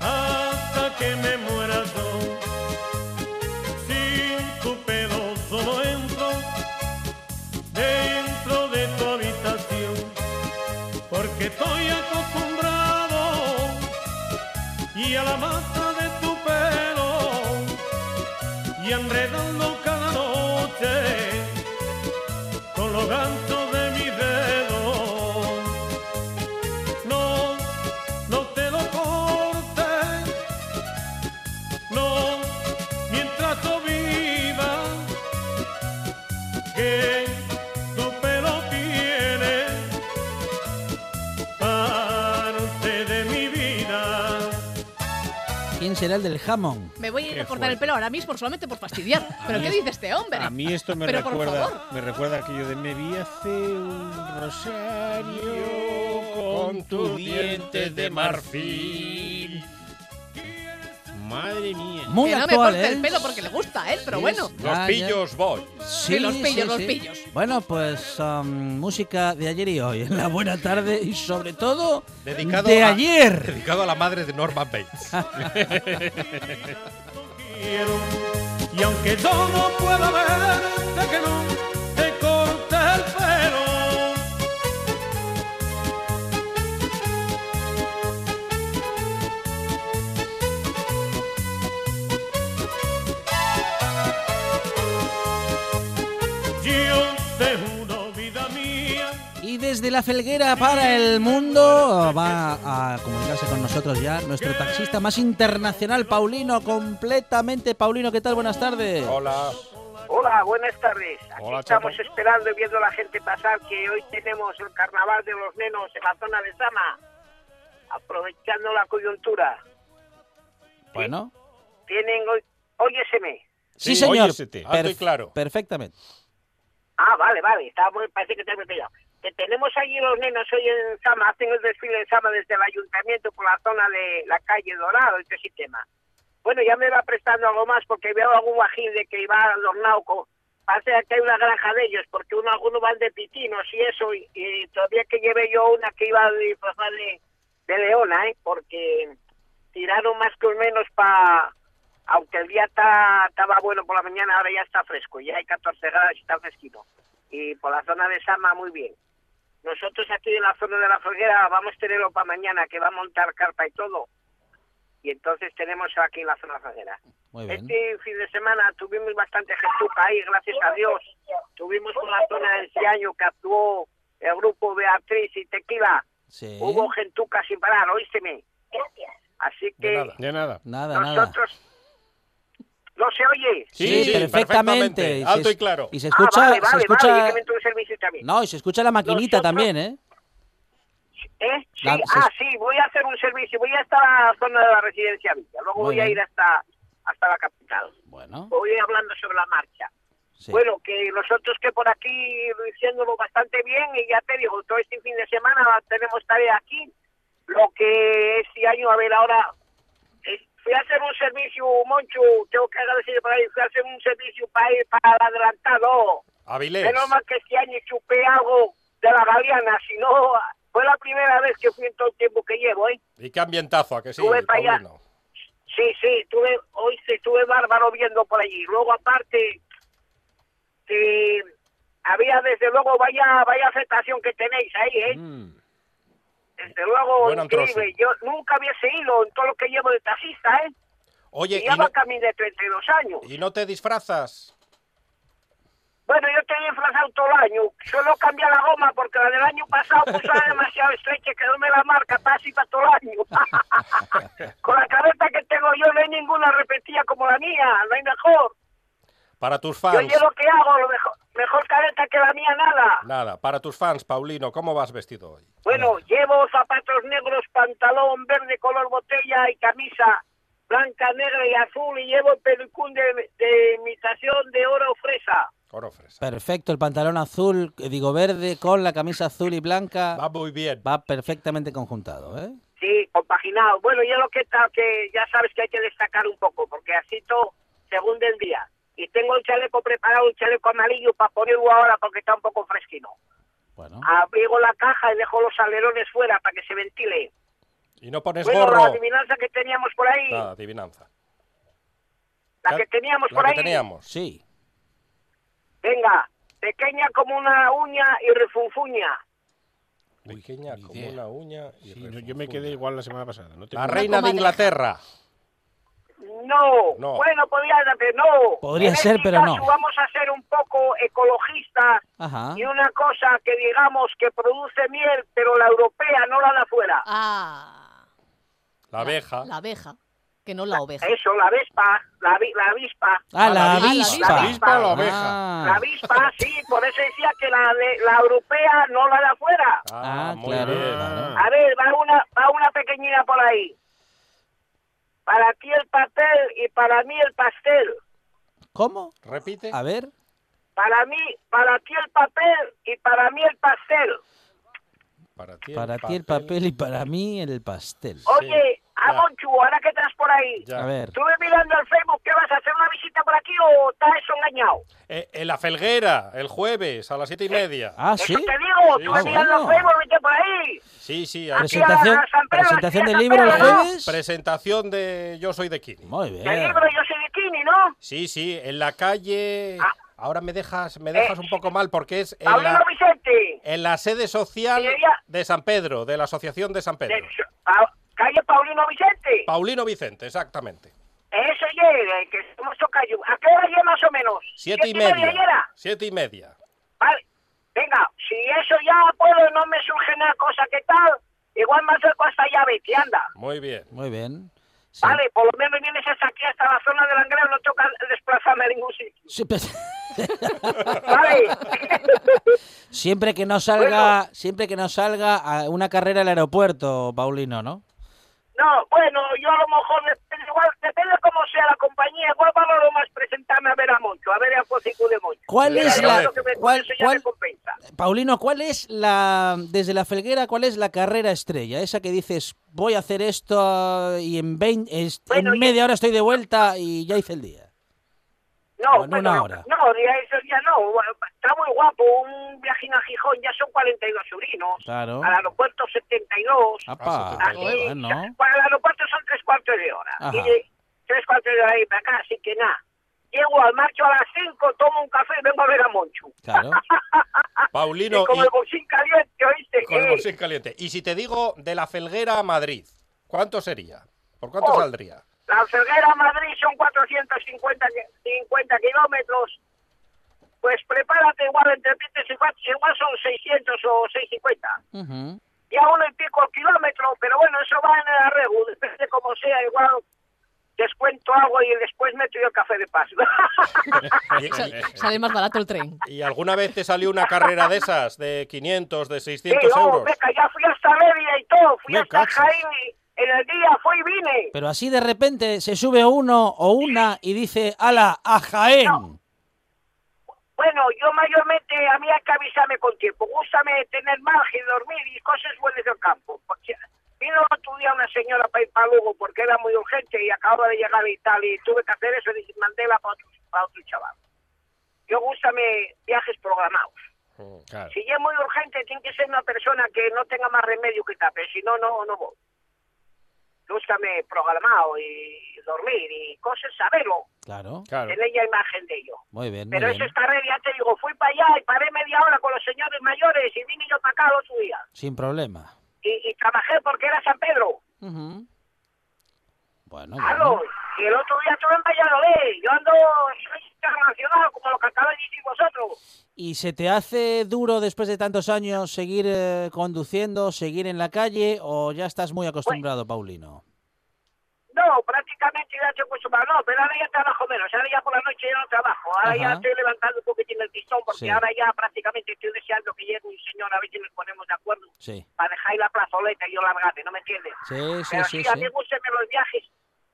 S9: hasta que me muera yo. Sin tu pelo solo entro dentro de tu habitación, porque estoy acostumbrado y a la masa de tu pelo y enredando cada noche con los
S1: ¿Quién será el del jamón?
S3: Me voy a ir a cortar el pelo ahora mismo solamente por fastidiar. ¿Pero qué dice este hombre?
S2: A mí esto me
S3: Pero
S2: recuerda, me recuerda aquello de me vi hacer un rosario con tus dientes de marfil. Madre mía.
S1: Muy
S3: que no me
S1: actual,
S3: corte
S1: ¿eh?
S3: el pelo porque le gusta, ¿eh? Pero bueno.
S4: Los
S1: ya.
S4: Pillos Boys.
S1: Sí,
S3: los pillos,
S1: sí,
S3: los
S1: sí.
S3: pillos.
S1: Bueno, pues um, música de ayer y hoy, en la buena tarde y sobre todo
S4: Dedicado
S1: de
S4: a-
S1: ayer.
S4: Dedicado a la madre de Norman Bates. [laughs]
S9: Y aunque yo no pueda verte que no te corte el pelo.
S1: Desde la Felguera para el mundo va a comunicarse con nosotros ya nuestro taxista más internacional, Paulino, completamente. Paulino, ¿qué tal? Buenas tardes.
S4: Hola.
S10: Hola, buenas tardes. Aquí
S2: Hola,
S10: estamos esperando y viendo a la gente pasar que hoy tenemos el carnaval de los nenos en la zona de Sama, aprovechando la coyuntura.
S1: Bueno,
S10: Tienen hoy, óyeseme.
S1: sí,
S4: Sí,
S1: señor.
S4: óyesete,
S1: Perf-
S4: claro.
S1: Perfectamente.
S10: Ah, vale, vale, estaba muy- parece que te he pillado. Que tenemos allí los nenos hoy en Sama, hacen el desfile en Sama desde el ayuntamiento por la zona de la calle Dorado y todo ese tema. Bueno, ya me va prestando algo más porque veo algún guajín de que iba adornado con... Parece que hay una granja de ellos, porque uno, algunos van de pitinos y eso, y, todavía que llevé yo una que iba disfrazada de, de leona, ¿eh? Porque tiraron más que menos para... Aunque el día estaba bueno por la mañana, ahora ya está fresco, ya hay 14 grados y está fresquito. Y por la zona de Sama, muy bien. Nosotros aquí en la zona de la Folguera vamos a tenerlo para mañana, que va a montar carpa y todo. Y entonces tenemos aquí en la zona de Folguera.
S1: Muy bien.
S10: Este fin de semana tuvimos bastante gentuca ahí, gracias a Dios. Tuvimos la zona del Ciaño que actuó el grupo Beatriz y Tequila.
S1: Sí.
S10: Hubo gentuca sin parar, oísteme. Así que
S4: De nada.
S2: De nada.
S1: Nada, nada.
S10: ¿No se oye?
S1: Sí,
S4: Sí,
S1: perfectamente.
S4: perfectamente.
S1: Y se
S4: Alto y claro.
S1: Y se
S10: Ah,
S1: escucha,
S10: vale,
S1: se
S10: vale,
S1: escucha,
S10: vale, que me servicio también.
S1: no, y se escucha la maquinita
S10: Nosotros-
S1: también, ¿eh?
S10: ¿Eh? Sí,
S1: La-
S10: ah,
S1: se-
S10: sí, voy a hacer un servicio, voy hasta la zona de la residencia Villa, luego
S1: Muy
S10: voy a ir hasta, hasta la capital.
S1: Bueno,
S10: Voy hablando sobre la marcha.
S1: sí.
S10: Bueno, que nosotros que por aquí lo diciéndolo bastante bien y ya te digo, todo este fin de semana tenemos tarea aquí. Lo que este año, a ver, ahora fui a hacer un servicio, Moncho, tengo que agradecer por ahí, fui a hacer un servicio para ir para el adelantado.
S4: Avilés.
S10: Menos mal que este año chupé algo de la Galeana, si no, fue la primera vez que fui en todo el tiempo que llevo, ¿eh?
S4: Y qué ambientazo, ¿a que sí,
S10: Sube para allá. Sí, sí, tuve, hoy estuve bárbaro viendo por allí. Luego, aparte, que había desde luego, vaya vaya afectación que tenéis ahí, ¿eh?
S2: Mm.
S10: Desde luego,
S4: Buen
S10: increíble. Yo nunca hubiese ido en todo lo que llevo de taxista, ¿eh?
S4: Oye,
S10: y
S4: ¿y no,
S10: camino de 32 años.
S4: ¿y no te disfrazas?
S10: Bueno, yo te he disfrazado todo el año. Solo cambié la goma porque la del año pasado [laughs] puso demasiado estrecha quedó me la marca casi para todo el año. [laughs] [laughs] Con la careta que tengo yo no hay ninguna repetida como la mía, no hay mejor.
S4: Para tus
S10: Yo
S4: fans.
S10: yo lo que hago, lo mejor, mejor careta que la mía, nada.
S4: Nada, para tus fans, Paulino, ¿cómo vas vestido hoy?
S10: Bueno, llevo zapatos negros, pantalón verde color botella y camisa blanca, negra y azul y llevo el pelucún de, de imitación de oro fresa.
S4: Oro fresa.
S1: Perfecto, el pantalón azul, eh, digo verde, con la camisa azul y blanca.
S4: Va muy bien.
S1: Va perfectamente conjuntado, ¿eh?
S10: Sí, compaginado. Bueno, yo lo que tal que ya sabes que hay que destacar un poco, porque así todo según del día. Y tengo el chaleco preparado, un chaleco amarillo para ponerlo ahora porque está un poco fresquino.
S1: Bueno,
S10: Abrigo la caja y dejo los alerones fuera para que se ventile.
S4: Y no pones
S10: Bueno, la
S4: gorro.
S10: adivinanza que teníamos por ahí,
S4: Nada, adivinanza.
S10: la que teníamos
S4: La
S10: por
S4: que
S10: ahí,
S4: teníamos.
S1: sí.
S10: venga, pequeña como una uña y refunfuña.
S4: Pequeña
S2: ni
S4: como
S2: idea.
S4: una uña y
S2: Sí, no, yo me
S4: refunfuña.
S2: quedé igual la semana pasada. No tengo
S4: La reina de. Inglaterra.
S10: No,
S4: No.
S10: bueno, podría ser, no.
S1: Podría
S10: En
S1: ser,
S10: este
S1: pero no.
S10: caso Vamos a ser un poco ecologistas
S1: Ajá.
S10: y una cosa que digamos que produce miel, pero la europea no la da fuera.
S3: Ah.
S4: La abeja.
S3: La abeja, que no la oveja.
S10: Eso, la vespa, la, vi- la avispa.
S1: Ah, la
S4: la
S1: avispa.
S10: ¿La avispa
S4: o la oveja?
S1: Ah,
S10: La avispa, sí, por eso decía que la, de- la europea no la da fuera.
S4: Ah,
S1: Ah,
S4: muy
S1: claro,
S4: bien.
S1: claro.
S10: A ver, va una, va una pequeñina por ahí. Para ti el papel y para mí el pastel.
S1: ¿Cómo?
S4: Repite.
S1: A ver.
S10: Para mí, para ti el papel y para mí el pastel.
S4: Para ti
S1: Para ti el papel y para mí el pastel.
S10: Oye, a
S4: Ya.
S10: Monchu, ahora que estás por ahí.
S4: Ya.
S1: A ver.
S10: Estuve mirando el Facebook, ¿qué vas a hacer una visita por aquí o estás eso engañado?
S4: Eh, en la felguera, el jueves a las siete y media.
S1: Ah,
S10: Eso
S1: sí.
S10: te digo,
S4: Sí,
S10: estuve
S1: ah,
S10: mirando
S1: bueno.
S10: el Facebook, vete por ahí.
S4: Sí, sí.
S10: Aquí
S1: Presentación,
S10: a- a San Pedro,
S1: presentación del libro el jueves.
S4: Presentación de Yo soy de Kini.
S1: Muy
S10: El
S1: bien.
S10: libro Yo soy bikini, ¿no?
S4: Sí, sí, en la calle.
S10: Ah.
S4: Ahora me dejas, me dejas
S10: Eh,
S4: un poco mal porque es en la,
S10: Vicente.
S4: en la sede social
S10: Señoría.
S4: de San Pedro, de la Asociación de San Pedro.
S10: de- Pa- calle Paulino Vicente.
S4: Paulino Vicente, exactamente.
S10: Eso llegue, que somos tocayo. ¿A qué hora llega más o menos?
S4: Siete y
S10: media?
S4: Siete y media.
S10: Vale. Venga, si eso ya puedo, no me surge nada cosa que tal, igual me acerco hasta allá, Betty, anda.
S4: Muy bien.
S1: Muy bien. Sí.
S10: Vale, por lo menos vienes hasta aquí, hasta la zona del Langreo, no toca desplazarme a ningún sitio.
S1: Sí, [laughs]
S10: Vale. [laughs]
S1: siempre que no salga, siempre que no salga a una carrera al aeropuerto, Paulino, ¿no?
S10: No, bueno, yo a lo mejor, igual, depende cómo sea la compañía, igual valoro más presentarme a ver a Moncho, a ver a Focicu de Moncho.
S1: ¿Cuál es la
S10: me-
S1: cuál, cuál-. Paulino, cuál es la desde la Felguera, cuál es la carrera estrella? Esa que dices, voy a hacer esto y en 20, es-
S10: Bueno,
S1: en
S10: yo-
S1: media hora estoy de vuelta y ya hice el día.
S10: No, bueno,
S1: una hora.
S10: no, ya eso no, está muy guapo, un viaje a Gijón, ya son 42 sobrinos,
S1: Claro.
S10: al aeropuerto 72,
S1: Apa,
S4: Ah,
S10: así,
S1: bueno.
S10: para el aeropuerto son tres cuartos de hora,
S1: Ajá.
S10: y tres cuartos de hora y para acá, así que nada. Llego al marcho a las 5, tomo un café y vengo a ver a Moncho.
S1: Claro. [laughs]
S4: Paulino,
S10: y como
S4: y,
S10: el bolsín caliente, ¿oíste?
S4: Con el
S10: sí.
S4: bolsillo caliente. Y si te digo de la Felguera a Madrid, ¿cuánto sería? ¿Por cuánto
S10: Oh.
S4: saldría?
S10: La Felguera a Madrid son 450 ki- 50 kilómetros. Pues prepárate igual entre pites y cuates, igual son 600 o 650.
S1: Ujú.
S10: Y a uno y pico el kilómetro, pero bueno, eso va en el arreglo, depende de cómo sea, igual descuento algo y después meto yo el café de paso.
S4: Y, y-
S3: Sale más barato el tren.
S4: y alguna vez te salió una carrera de esas, de 500, de
S10: Sí,
S4: 600
S10: no,
S4: euros?
S10: Beca, ya fui hasta Levia y todo, fui
S4: Me
S10: hasta
S4: cachas.
S10: Jaén y en el día fui y vine.
S1: Pero así de repente se sube uno o una y dice, ala, a Jaén.
S10: Bueno, yo mayormente a mí hay que avisarme con tiempo. Gústame tener margen, dormir y cosas buenas del campo. Porque vino otro día una señora para ir para Lugo porque era muy urgente y acababa de llegar y tal y tuve que hacer eso y dije, mandéla para otro, para otro chaval. Yo gústame viajes programados.
S4: Mm, claro.
S10: Si ya es muy urgente, tiene que ser una persona que no tenga más remedio que tape, si no, no, no voy. Gústame programado y dormir y cosas, saberlo,
S1: Claro,
S4: Claro.
S10: tener ya imagen de ello.
S1: muy bien, muy
S10: Pero
S1: bien.
S10: eso está red, ya te digo, fui para allá y paré media hora con los señores mayores y vine yo para acá el otro día.
S1: Sin problema.
S10: Y, y trabajé porque era San Pedro.
S1: Ujú. Bueno, bueno.
S10: y el otro día estuve en Valladolid. Yo ando internacional, como lo que acabáis de decir vosotros.
S1: ¿Y se te hace duro después de tantos años seguir eh, conduciendo, seguir en la calle o ya estás muy acostumbrado, Paulino?
S10: No, prácticamente ya estoy acostumbrado. No, pero ahora ya trabajo menos. Ahora ya por la noche ya no trabajo. Ahora ya estoy levantando un poquitín el pistón porque
S1: Sí.
S10: ahora ya prácticamente estoy deseando que llegue un señor a ver si nos ponemos de acuerdo
S1: Sí,
S10: para dejar ahí la plazoleta y yo largate, ¿no me entiendes?
S1: sí, sí,
S10: Pero
S1: sí.
S10: sí, a
S1: sí.
S10: mí me los viajes.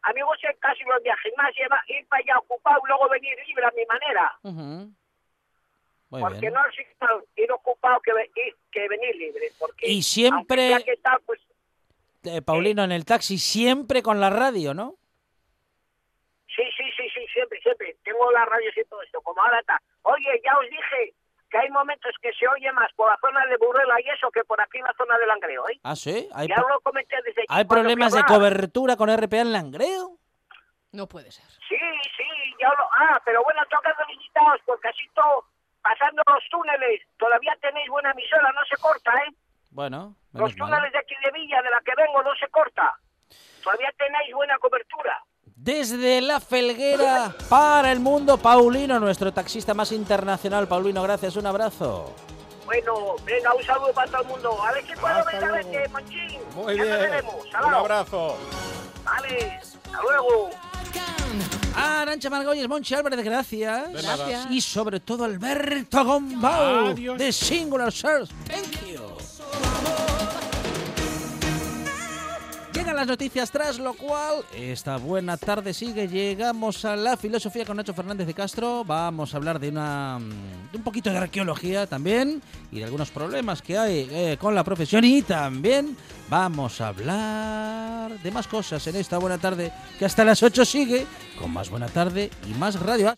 S10: A mí me gustan casi los viajes. Más lleva, ir para allá ocupado y luego venir libre a mi manera.
S1: Muy
S10: porque
S1: bien.
S10: no es ir ocupado que, ir- que venir libre. Porque
S1: Y siempre-
S10: que pues
S1: Eh, Paulino, en el taxi siempre con la radio, ¿no?
S10: sí, sí, sí, sí, siempre, siempre. Tengo la radio y todo esto, como ahora está. Oye, ya os dije que hay momentos que se oye más por la zona de Burrela y eso que por aquí en la zona del Langreo, ¿eh?
S1: Ah, sí. ¿Hay,
S10: Ya
S1: pro-
S10: lo comenté desde
S1: ¿hay problemas de cobertura con RPA en Langreo?
S3: No puede ser.
S10: Sí, sí, ya lo... Ah, pero bueno, tocan felicitados porque así todo, pasando los túneles, todavía tenéis buena emisora, no se corta, ¿eh?
S1: Bueno,
S10: Los
S1: mal.
S10: túneles de aquí de Villa, de la que vengo, no se corta. Todavía tenéis buena cobertura.
S1: Desde la Felguera para el mundo, Paulino, nuestro taxista más internacional. Paulino, gracias, un abrazo.
S10: Bueno, venga, un saludo para todo el mundo. A ver si puedo
S4: Hasta
S10: venir a
S4: luego.
S10: verte, Monchín.
S4: Muy
S10: Ya nos
S4: bien.
S10: veremos.
S4: Un abrazo.
S10: Vale, hasta luego.
S1: Arancha Margolles, Monchi Álvarez, gracias.
S3: Gracias.
S1: Y sobre todo Alberto Gombau
S2: Adiós.
S1: de Singular Search. Thank you. Las noticias tras lo cual esta buena tarde sigue. Llegamos a la filosofía con Nacho Fernández de Castro. Vamos a hablar de una de un poquito de arqueología también y de algunos problemas que hay eh, con la profesión y también vamos a hablar de más cosas en esta buena tarde que hasta las 8 sigue con más buena tarde y más radio.